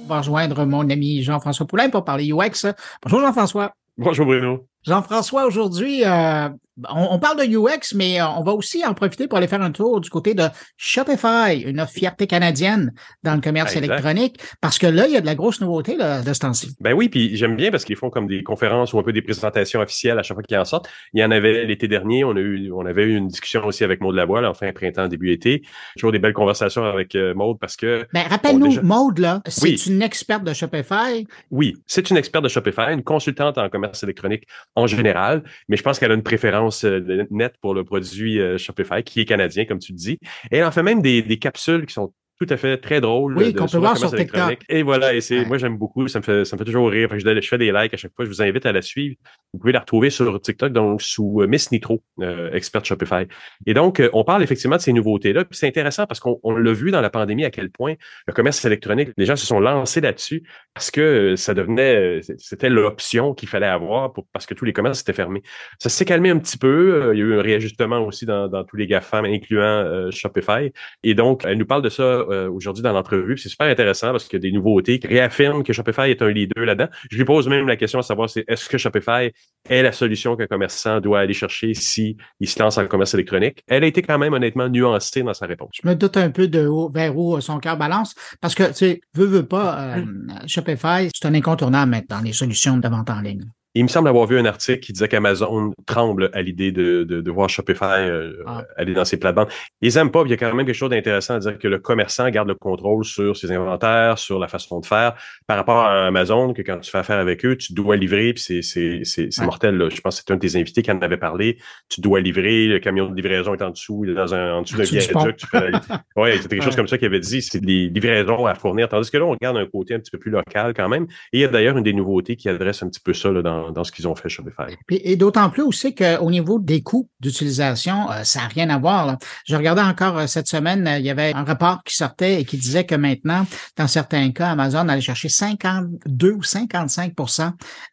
rejoindre mon ami Jean-François Poulain pour parler UX. Bonjour Jean-François. Bonjour Bruno. Jean-François, aujourd'hui, euh, on, parle de UX, mais euh, on va aussi en profiter pour aller faire un tour du côté de Shopify, une fierté canadienne dans le commerce électronique, parce que là, il y a de la grosse nouveauté là, de ce temps-ci. Ben oui, puis j'aime bien parce qu'ils font comme des conférences ou un peu des présentations officielles à chaque fois qu'ils en sortent. Il y en avait l'été dernier, on a eu, on avait eu une discussion aussi avec Maude Lavoie, en fin printemps, début été. Toujours des belles conversations avec euh, Maude parce que. Ben rappelle-nous, Maude, là, c'est une experte de Shopify? Oui, c'est une experte de Shopify, une consultante en commerce électronique en général, mais je pense qu'elle a une préférence euh, nette pour le produit euh, Shopify, qui est canadien, comme tu le dis. Et elle en fait même des, des capsules qui sont tout à fait très drôle. Oui, qu'on peut voir sur TikTok. Et voilà, et c'est, moi j'aime beaucoup, ça me fait, ça me fait toujours rire. je, fais des likes à chaque fois, je vous invite à la suivre. Vous pouvez la retrouver sur TikTok, donc sous euh, Miss Nitro, euh, expert Shopify. Et donc, euh, on parle effectivement de ces nouveautés-là. Puis c'est intéressant parce qu'on l'a vu dans la pandémie à quel point le commerce électronique, les gens se sont lancés là-dessus parce que ça devenait, c'était l'option qu'il fallait avoir pour, parce que tous les commerces étaient fermés. Ça s'est calmé un petit peu. Il y a eu un réajustement aussi dans, dans tous les GAFAM, incluant Shopify. Et donc, elle nous parle de ça euh, aujourd'hui dans l'entrevue. C'est super intéressant parce qu'il y a des nouveautés qui réaffirment que Shopify est un leader là-dedans. Je lui pose même la question à savoir c'est est-ce que Shopify est la solution qu'un commerçant doit aller chercher si il se lance en commerce électronique? Elle a été quand même honnêtement nuancée dans sa réponse. Je me doute un peu de où, vers où son cœur balance parce que, tu sais, veut, veut pas, euh, Shopify, c'est un incontournable maintenant dans les solutions de vente en ligne. Il me semble avoir vu un article qui disait qu'Amazon tremble à l'idée de, de, de, voir Shopify euh, Ah. aller dans ses plates-bandes. Ils aiment pas, il y a quand même quelque chose d'intéressant à dire que le commerçant garde le contrôle sur ses inventaires, sur la façon de faire, par rapport à Amazon, que quand tu fais affaire avec eux, tu dois livrer, puis c'est, mortel. Là. Je pense que c'est un de tes invités qui en avait parlé. Tu dois livrer, le camion de livraison est en dessous, il est dans un, en dessous d'un viaduc. Ouais, c'était quelque chose comme ça qu'il avait dit, c'est des livraisons à fournir. Tandis que là, on regarde un côté un petit peu plus local quand même. Et il y a d'ailleurs une des nouveautés qui adresse un petit peu ça là, dans, dans ce qu'ils ont fait Shopify. Et d'autant plus aussi qu'au niveau des coûts d'utilisation, euh, ça n'a rien à voir. là. Je regardais encore euh, cette semaine, euh, il y avait un rapport qui sortait et qui disait que maintenant, dans certains cas, Amazon allait chercher 52 ou 55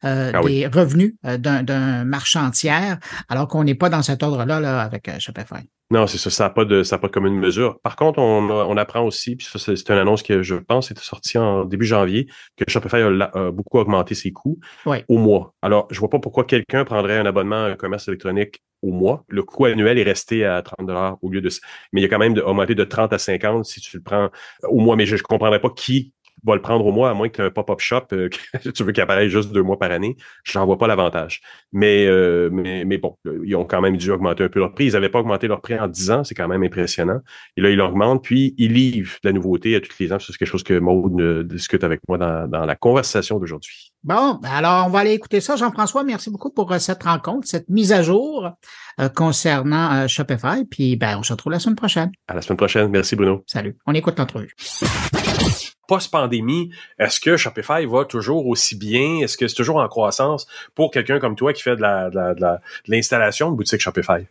euh, Ah oui. des revenus d'un marchand tiers, alors qu'on n'est pas dans cet ordre-là là, avec Shopify. Non, c'est ça, ça n'a pas de ça a pas de commune mesure. Par contre, on, on apprend aussi, puis ça, c'est une annonce que je pense était sortie en début janvier, que Shopify a, beaucoup augmenté ses coûts au mois. Alors, je vois pas pourquoi quelqu'un prendrait un abonnement à un commerce électronique au mois. Le coût annuel est resté à 30 dollars au lieu de mais il y a quand même de, augmenté de 30 à 50 si tu le prends au mois. Mais je ne comprendrais pas qui va le prendre au mois, à moins que tu aies un pop-up shop, euh, que tu veux qu'il apparaisse juste deux mois par année. Je n'en vois pas l'avantage. Mais, euh, mais, mais bon, ils ont quand même dû augmenter un peu leur prix. Ils n'avaient pas augmenté leur prix en 10 ans, c'est quand même impressionnant. Et là, ils l'augmentent, puis ils livrent de la nouveauté à tous les ans. C'est quelque chose que Maud euh, discute avec moi dans, dans la conversation d'aujourd'hui. Bon, alors on va aller écouter ça. Jean-François, merci beaucoup pour cette rencontre, cette mise à jour euh, concernant Shopify. Puis ben, on se retrouve la semaine prochaine. À la semaine prochaine. Merci, Bruno. Salut. On écoute l'entrevue. Post-pandémie, est-ce que Shopify va toujours aussi bien? Est-ce que c'est toujours en croissance pour quelqu'un comme toi qui fait de la, de l'installation de boutique Shopify?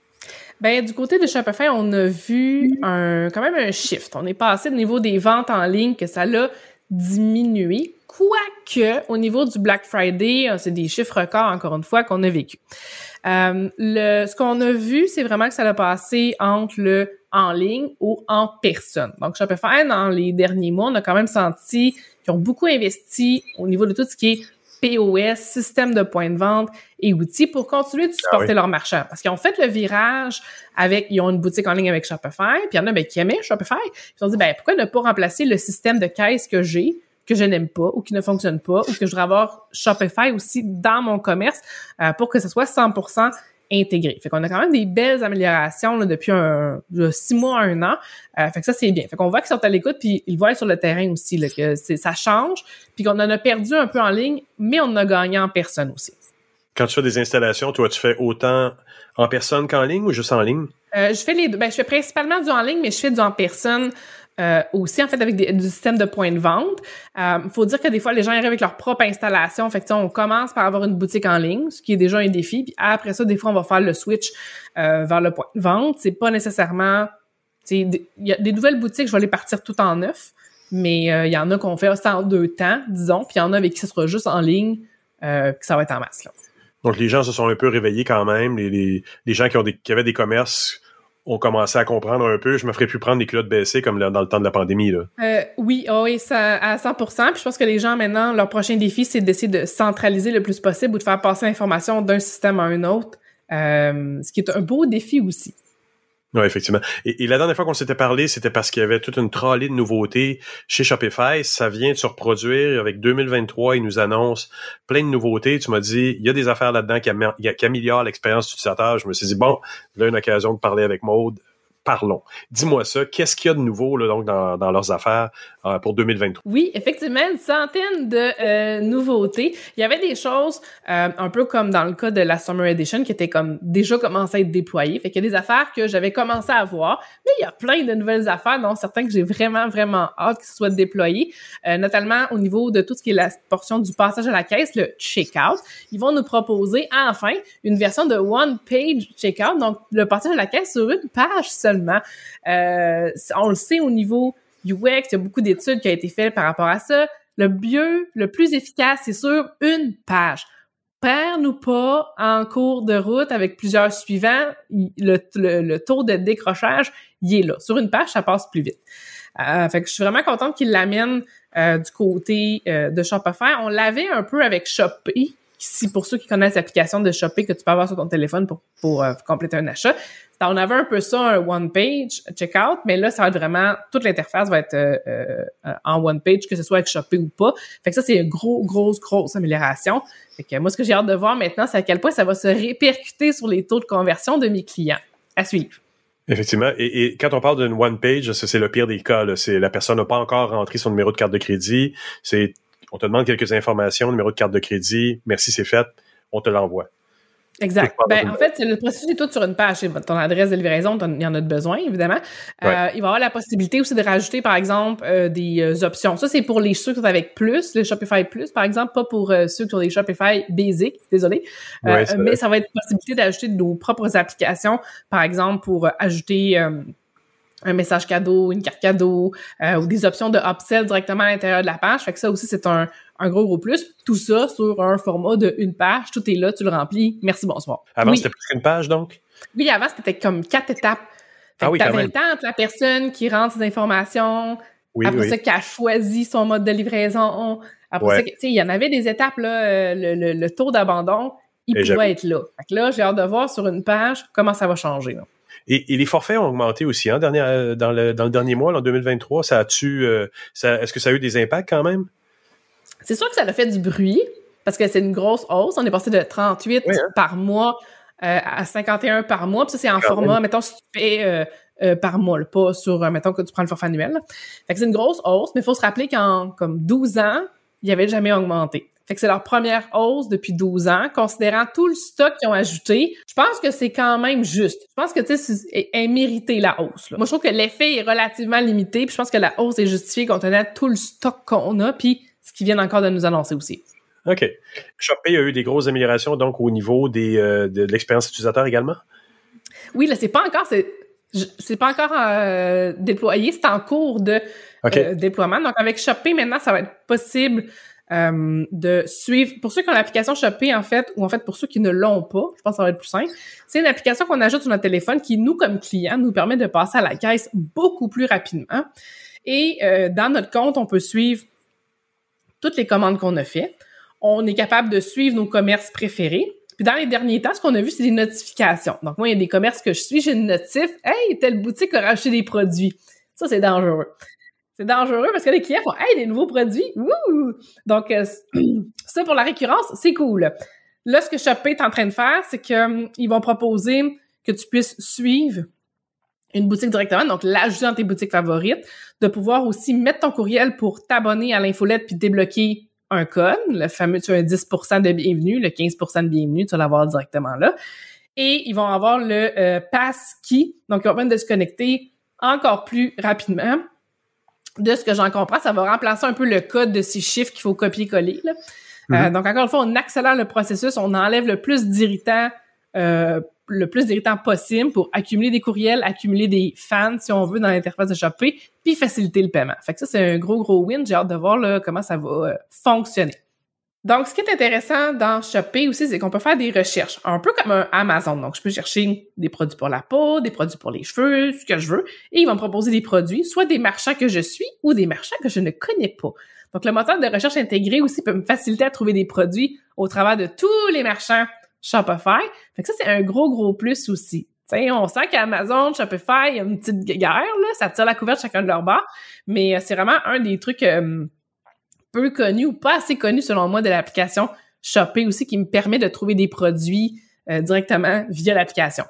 Ben, du côté de Shopify, on a vu un, quand même un shift. On est passé au niveau des ventes en ligne que ça l'a diminué. Quoique, au niveau du Black Friday, euh, c'est des chiffres records, encore une fois, qu'on a vécu. Euh, le, ce qu'on a vu, c'est vraiment que ça a passé entre le en ligne ou en personne. Donc, Shopify, dans les derniers mois, on a quand même senti qu'ils ont beaucoup investi au niveau de tout ce qui est POS, système de points de vente et outils pour continuer de supporter oui. leurs marchands. Parce qu'ils ont fait le virage avec, ils ont une boutique en ligne avec Shopify, puis il y en a ben, qui aimaient Shopify. Ils se sont dit, ben, pourquoi ne pas remplacer le système de caisse que j'ai, que je n'aime pas ou qui ne fonctionne pas, ou que je voudrais avoir Shopify aussi dans mon commerce euh, pour que ce soit 100% intégré. Fait qu'on a quand même des belles améliorations là, depuis un, de six mois à un an. Euh, fait que ça, c'est bien. Fait qu'on voit qu'ils sont à l'écoute, puis ils voient sur le terrain aussi là, que ça change, puis qu'on en a perdu un peu en ligne, mais on en a gagné en personne aussi. Quand tu fais des installations, toi, tu fais autant en personne qu'en ligne ou juste en ligne? Euh, je fais les deux. Ben, je fais principalement du en ligne, mais je fais du en personne euh, aussi, en fait, avec des- du système de points de vente. Il faut dire que des fois, les gens arrivent avec leur propre installation. Fait que, on commence par avoir une boutique en ligne, ce qui est déjà un défi. Puis après ça, des fois, on va faire le switch euh, vers le point de vente. C'est pas nécessairement... Il y a des nouvelles boutiques, je vais les partir tout en neuf. Mais euh, il y en a qu'on fait ça en deux temps, disons. Puis il y en a avec qui ce sera juste en ligne, euh, que ça va être en masse. Là. Donc, les gens se sont un peu réveillés quand même. Les, les, les gens qui, ont des, qui avaient des commerces ont commencé à comprendre un peu. Je me ferais plus prendre des culottes baissées comme dans le temps de la pandémie. Euh, oui, oh oui, à 100% Puis je pense que les gens, maintenant, leur prochain défi, c'est d'essayer de centraliser le plus possible ou de faire passer l'information d'un système à un autre, euh, ce qui est un beau défi aussi. Oui, effectivement. Et, la dernière fois qu'on s'était parlé, c'était parce qu'il y avait toute une trolley de nouveautés chez Shopify. Ça vient de se reproduire avec 2023. Ils nous annoncent plein de nouveautés. Tu m'as dit, il y a des affaires là-dedans qui améliorent l'expérience utilisateur. Je me suis dit, bon, là, une occasion de parler avec Maude. Parlons. Dis-moi ça. Qu'est-ce qu'il y a de nouveau là, donc, dans, leurs affaires euh, pour 2023? Oui, effectivement, une centaine de euh, nouveautés. Il y avait des choses euh, un peu comme dans le cas de la Summer Edition qui étaient comme déjà commencé à être déployées. Fait qu'il y a des affaires que j'avais commencé à voir, mais il y a plein de nouvelles affaires, dont certains que j'ai vraiment, vraiment hâte que ce soit déployé, euh, notamment au niveau de tout ce qui est la portion du passage à la caisse, le checkout. Ils vont nous proposer enfin une version de One Page Checkout, donc le passage à la caisse sur une page seulement. Euh, on le sait au niveau UX, il y a beaucoup d'études qui ont été faites par rapport à ça. Le mieux, le plus efficace, c'est sur une page. Perds-nous pas en cours de route avec plusieurs suivants. Le, taux de décrochage, il est là. Sur une page, ça passe plus vite. Euh, je suis vraiment contente qu'ils l'amènent euh, du côté de Shopify. On l'avait un peu avec Shopee, si pour ceux qui connaissent l'application de Shopee que tu peux avoir sur ton téléphone pour, euh, compléter un achat. On avait un peu ça, un one-page checkout, mais là, ça va être vraiment, toute l'interface va être euh, euh, en one-page, que ce soit avec Shopee ou pas. Fait que ça, c'est une grosse, grosse, grosse amélioration. Fait que moi, ce que j'ai hâte de voir maintenant, c'est à quel point ça va se répercuter sur les taux de conversion de mes clients. À suivre. Effectivement. Et, quand on parle d'une one page, c'est le pire des cas. C'est la personne n'a pas encore rentré son numéro de carte de crédit. C'est on te demande quelques informations, numéro de carte de crédit. Merci, c'est fait. On te l'envoie. Exact. Ben, en fait, le processus est tout sur une page. Ton adresse de livraison, il y en a de besoin, évidemment. Euh, il va y avoir la possibilité aussi de rajouter, par exemple, euh, des euh, options. Ça, c'est pour les ceux qui sont avec plus, le Shopify Plus, par exemple, pas pour ceux qui ont des Shopify Basic, désolé. Ouais, mais ça va être possibilité d'ajouter nos propres applications, par exemple, pour ajouter un message cadeau, une carte cadeau, euh, ou des options de upsell directement à l'intérieur de la page. Fait que ça aussi, c'est un, un gros, gros plus. Tout ça sur un format de une page. Tout est là, tu le remplis. Merci, bonsoir. Avant, Oui. c'était plus qu'une page, donc? Oui, avant, c'était comme quatre étapes. Fait Ah oui, t'avais le temps entre la personne qui rentre ses informations, Oui, après oui. ça, qui a choisi son mode de livraison. Après Ouais. ça, tu sais, il y en avait des étapes, là, euh, le, le, le taux d'abandon, il Et j'avoue. pouvait être là. Fait que là, j'ai hâte de voir sur une page comment ça va changer. là. Et, et les forfaits ont augmenté aussi hein, euh, dans, le, dans le dernier mois, en 2023. Ça a-tu, euh, ça, est-ce que ça a eu des impacts quand même? C'est sûr que ça a fait du bruit, parce que c'est une grosse hausse. On est passé de 38 Oui, hein? par mois euh, à 51 par mois. Puis ça, c'est en Quand format, même. mettons, si tu fais euh, euh, par mois, là, pas sur, euh, mettons, que tu prends le forfait annuel. là. Fait que c'est une grosse hausse, mais il faut se rappeler qu'en comme 12 ans, il avait jamais augmenté. Fait que c'est leur première hausse depuis 12 ans, considérant tout le stock qu'ils ont ajouté. Je pense que c'est quand même juste. Je pense que, tu sais, est, mérité la hausse. là. Moi, je trouve que l'effet est relativement limité, puis je pense que la hausse est justifiée compte tenu de tout le stock qu'on a, puis ce qu'ils viennent encore de nous annoncer aussi. OK. Shopee a eu des grosses améliorations, donc, au niveau des, euh, de, l'expérience utilisateur également? Oui, là, c'est pas encore, c'est, pas encore euh, déployé, c'est en cours de euh, déploiement. Donc, avec Shopee, maintenant, ça va être possible euh, de suivre. Pour ceux qui ont l'application Shopee, en fait, ou en fait, pour ceux qui ne l'ont pas, je pense que ça va être plus simple. C'est une application qu'on ajoute sur notre téléphone qui, nous, comme clients, nous permet de passer à la caisse beaucoup plus rapidement. Et euh, dans notre compte, on peut suivre toutes les commandes qu'on a faites. On est capable de suivre nos commerces préférés. Puis dans les derniers temps, ce qu'on a vu, c'est des notifications. Donc moi, il y a des commerces que je suis, j'ai une notif. Hey, telle boutique a racheté des produits. Ça, c'est dangereux. C'est dangereux parce que les clients font Hey, des nouveaux produits! Wouh! Donc, euh, ça pour la récurrence, c'est cool. Là, ce que Shopee est en train de faire, c'est qu'ils vont proposer que tu puisses suivre une boutique directement, donc l'ajouter dans tes boutiques favorites, de pouvoir aussi mettre ton courriel pour t'abonner à l'infolette puis débloquer un code, le fameux, tu as un 10% de bienvenue, le 15% de bienvenue, tu vas l'avoir directement là. Et ils vont avoir le euh, pass key, donc ils vont permettre de se connecter encore plus rapidement. De ce que j'en comprends, ça va remplacer un peu le code de six chiffres qu'il faut copier-coller. là. Euh, donc, encore une fois, on accélère le processus, on enlève le plus d'irritants euh, le plus d'irritants possible pour accumuler des courriels, accumuler des fans, si on veut, dans l'interface de Shopee, puis faciliter le paiement. Fait que ça, c'est un gros, gros win. J'ai hâte de voir là, comment ça va euh, fonctionner. Donc, ce qui est intéressant dans Shopee aussi, c'est qu'on peut faire des recherches, un peu comme un Amazon. Donc, je peux chercher des produits pour la peau, des produits pour les cheveux, ce que je veux, et ils vont me proposer des produits, soit des marchands que je suis ou des marchands que je ne connais pas. Donc, le moteur de recherche intégré aussi peut me faciliter à trouver des produits au travers de tous les marchands Shopify. Fait que ça, c'est un gros, gros plus aussi. T'sais, on sent qu'Amazon, Shopify, il y a une petite guerre, là, ça tire la couverte chacun de leur bord, mais euh, c'est vraiment un des trucs euh, peu connus ou pas assez connus selon moi de l'application Shopee aussi qui me permet de trouver des produits euh, directement via l'application.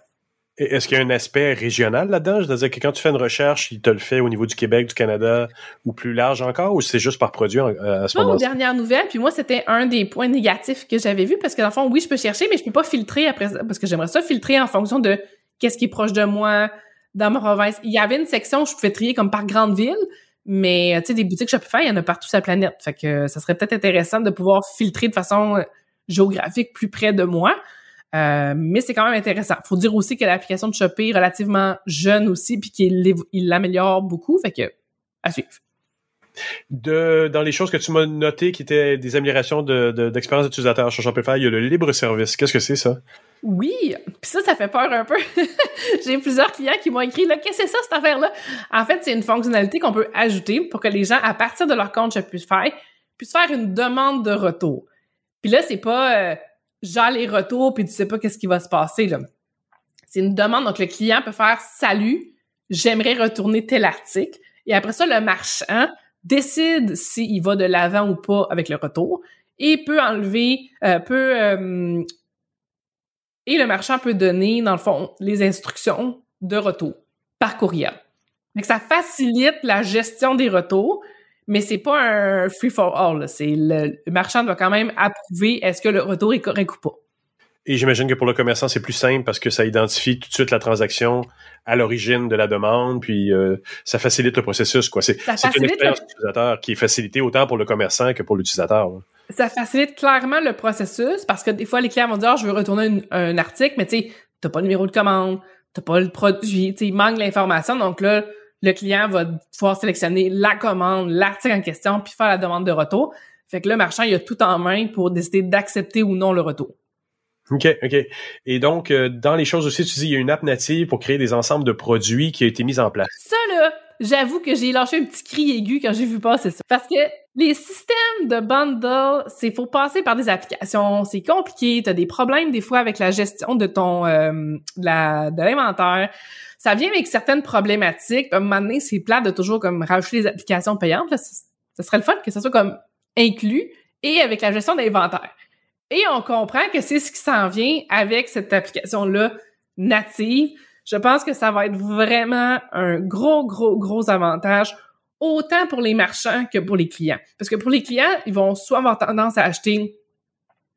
Est-ce qu'il y a un aspect régional là-dedans? C'est-à-dire que quand tu fais une recherche, il te le fait au niveau du Québec, du Canada ou plus large encore, ou c'est juste par produit en- à ce moment-là? dernières nouvelles, puis moi, c'était un des points négatifs que j'avais vu, parce que dans le fond, oui, je peux chercher, mais je peux pas filtrer après ça, parce que j'aimerais ça filtrer en fonction de qu'est-ce qui est proche de moi, dans ma province. Il y avait une section où je pouvais trier comme par grande ville, mais euh, tu sais, des boutiques Shopify, il y en a partout sur la planète. Fait que euh, ça serait peut-être intéressant de pouvoir filtrer de façon euh, géographique plus près de moi. Mais c'est quand même intéressant. Faut dire aussi que l'application de Shopee est relativement jeune aussi, puis qu'il l'améliore beaucoup. Fait que, à suivre. De, dans les choses que tu m'as notées qui étaient des améliorations de, de- d'expérience utilisateur sur Shopify, il y a le libre service. Qu'est-ce que c'est ça? Oui, puis ça, ça fait peur un peu. J'ai plusieurs clients qui m'ont écrit, là, qu'est-ce que c'est ça, cette affaire-là? En fait, c'est une fonctionnalité qu'on peut ajouter pour que les gens, à partir de leur compte Shopify, puissent faire une demande de retour. Puis là, c'est pas euh, genre les retours, puis tu sais pas qu'est-ce qui va se passer, là. C'est une demande, donc le client peut faire « Salut, j'aimerais retourner tel article ». Et après ça, le marchand décide s'il va de l'avant ou pas avec le retour et peut enlever, euh, peut euh, et le marchand peut donner, dans le fond, les instructions de retour par courriel. Donc, ça facilite la gestion des retours, mais c'est pas un free for all. C'est le, marchand doit quand même approuver est-ce que le retour est correct ou pas. Et j'imagine que pour le commerçant, c'est plus simple parce que ça identifie tout de suite la transaction à l'origine de la demande, puis euh, ça facilite le processus. Quoi. C'est, une expérience utilisateur qui est facilitée autant pour le commerçant que pour l'utilisateur. Ça facilite clairement le processus parce que des fois, les clients vont dire ah, je veux retourner un article, mais tu sais, t'as pas le numéro de commande, t'as pas le produit, il manque l'information. Donc là, le client va pouvoir sélectionner la commande, l'article en question, puis faire la demande de retour. Fait que le marchand, il a tout en main pour décider d'accepter ou non le retour. OK, OK. Et donc, euh, dans les choses aussi, tu dis, il y a une app native pour créer des ensembles de produits qui a été mise en place. Ça, là, j'avoue que j'ai lâché un petit cri aigu quand j'ai vu passer ça. Parce que les systèmes de bundle, c'est faut passer par des applications, c'est compliqué, tu as des problèmes des fois avec la gestion de ton euh, de l'inventaire. Ça vient avec certaines problématiques. À un moment donné, c'est plat de toujours comme rajouter des applications payantes. Là, serait le fun que ça soit comme inclus et avec la gestion d'inventaire. Et on comprend que c'est ce qui s'en vient avec cette application-là native. Je pense que ça va être vraiment un gros, gros, gros avantage, autant pour les marchands que pour les clients. Parce que pour les clients, ils vont soit avoir tendance à acheter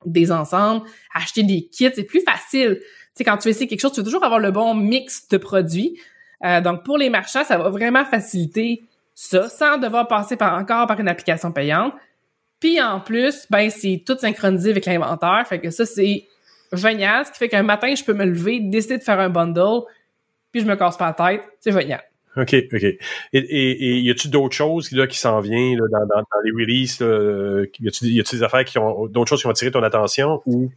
des ensembles, acheter des kits, c'est plus facile. Tu sais, quand tu essaies quelque chose, tu veux toujours avoir le bon mix de produits. Euh, donc, pour les marchands, ça va vraiment faciliter ça, sans devoir passer par, encore par une application payante. Puis en plus, ben c'est tout synchronisé avec l'inventaire. Fait que ça, c'est génial. Ce qui fait qu'un matin, je peux me lever, décider de faire un bundle, puis je me casse pas la tête. C'est génial. OK, OK. Et, et, y a-tu d'autres choses là, qui s'en viennent là, dans, dans, les releases? Là, y a-tu des affaires qui ont d'autres choses qui ont attiré ton attention ou?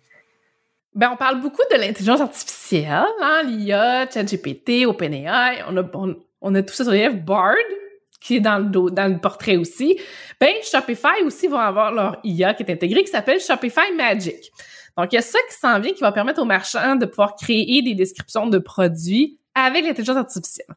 Ben, on parle beaucoup de l'intelligence artificielle, hein, l'IA, ChatGPT, OpenAI. On a, on, on a tout ça sur les Bard, qui est dans le, dans le portrait aussi, ben Shopify aussi vont avoir leur IA qui est intégrée, qui s'appelle Shopify Magic. Donc, il y a ça qui s'en vient qui va permettre aux marchands de pouvoir créer des descriptions de produits avec l'intelligence artificielle.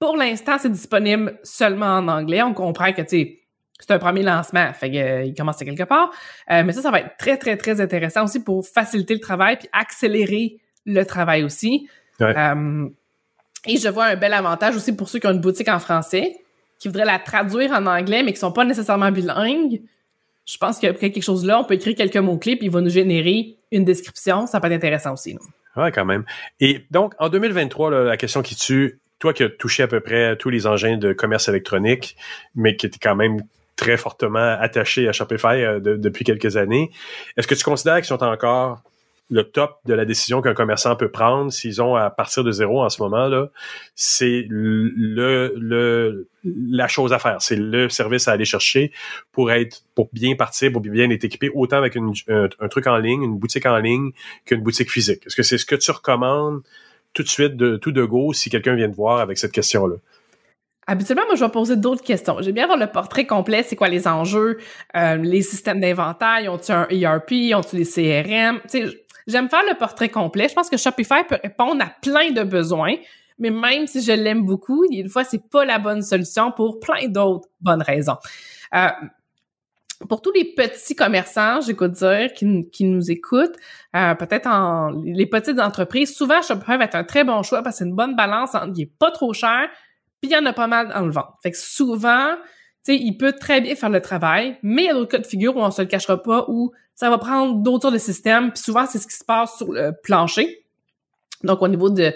Pour l'instant, c'est disponible seulement en anglais. On comprend que, tu sais, c'est un premier lancement, fait qu'il euh, commence à quelque part. Euh, mais ça, ça va être très, très, très intéressant aussi pour faciliter le travail puis accélérer le travail aussi. Euh, et je vois un bel avantage aussi pour ceux qui ont une boutique en français qui voudraient la traduire en anglais, mais qui sont pas nécessairement bilingues, je pense a quelque chose là, on peut écrire quelques mots-clés, puis il va nous générer une description. Ça peut être intéressant aussi. Oui, quand même. Et donc, en 2023, la question qui tue, toi qui as touché à peu près tous les engins de commerce électronique, mais qui était quand même très fortement attaché à Shopify euh, depuis quelques années, est-ce que tu considères qu'ils sont encore le top de la décision qu'un commerçant peut prendre s'ils ont à partir de zéro en ce moment là, c'est le, le la chose à faire, c'est le service à aller chercher pour être pour bien partir, pour bien être équipé autant avec une, un, truc en ligne, une boutique en ligne qu'une boutique physique. Est-ce que c'est ce que tu recommandes tout de suite de tout de go si quelqu'un vient te voir avec cette question là? Habituellement, moi, je vais poser d'autres questions. J'aime bien avoir le portrait complet. C'est quoi les enjeux? Euh, les systèmes d'inventaire? Ont-ils un ERP? Ont-ils les CRM? Tu sais, J'aime faire le portrait complet. Je pense que Shopify peut répondre à plein de besoins, mais même si je l'aime beaucoup, une fois, c'est pas la bonne solution pour plein d'autres bonnes raisons. Euh, pour tous les petits commerçants, j'écoute dire, qui, nous écoutent, euh, peut-être en les petites entreprises, souvent Shopify va être un très bon choix parce que c'est une bonne balance, il est pas trop cher, puis il y en a pas mal dans le vent. Fait que souvent, tu sais, il peut très bien faire le travail, mais il y a d'autres cas de figure où on se le cachera pas, où ça va prendre d'autres de systèmes, puis souvent, c'est ce qui se passe sur le plancher. Donc, au niveau de...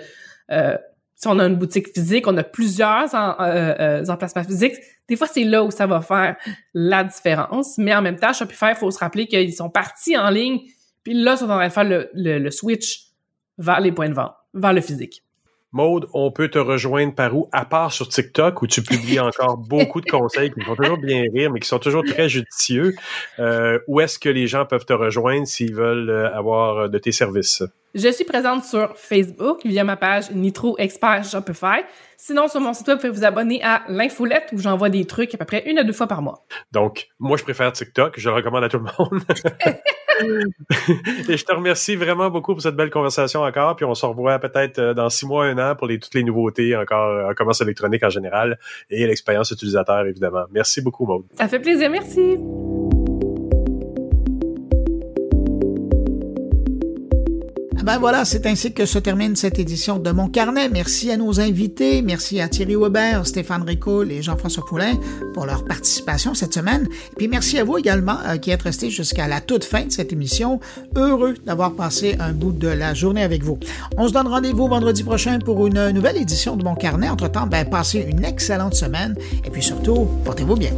Euh, si on a une boutique physique, on a plusieurs en, euh, euh, emplacements physiques, des fois, c'est là où ça va faire la différence. Mais en même temps, Shopify, il faut se rappeler qu'ils sont partis en ligne, puis là, ils sont en train de faire le, le, le switch vers les points de vente, vers le physique. Maude, on peut te rejoindre par où, à part sur TikTok, où tu publies encore beaucoup de conseils qui font toujours bien rire, mais qui sont toujours très judicieux. Euh, où est-ce que les gens peuvent te rejoindre s'ils veulent euh, avoir euh, de tes services? Je suis présente sur Facebook via ma page Nitro Expert Shopify. Sinon, sur mon site web, vous pouvez vous abonner à l'infolette où j'envoie des trucs à peu près une à deux fois par mois. Donc, moi, je préfère TikTok. Je le recommande à tout le monde. Et je te remercie vraiment beaucoup pour cette belle conversation encore. Puis on se revoit peut-être euh, dans six mois, un an pour toutes les nouveautés encore en commerce électronique en général et l'expérience utilisateur, évidemment. Merci beaucoup, Maud. Ça fait plaisir. Merci. Ben voilà, c'est ainsi que se termine cette édition de Mon Carnet. Merci à nos invités. Merci à Thierry Weber, Stéphane Ricoul et Jean-François Poulain pour leur participation cette semaine. Et puis merci à vous également euh, qui êtes restés jusqu'à la toute fin de cette émission. Heureux d'avoir passé un bout de la journée avec vous. On se donne rendez-vous vendredi prochain pour une nouvelle édition de Mon Carnet. Entre-temps, ben, passez une excellente semaine et puis surtout, portez-vous bien.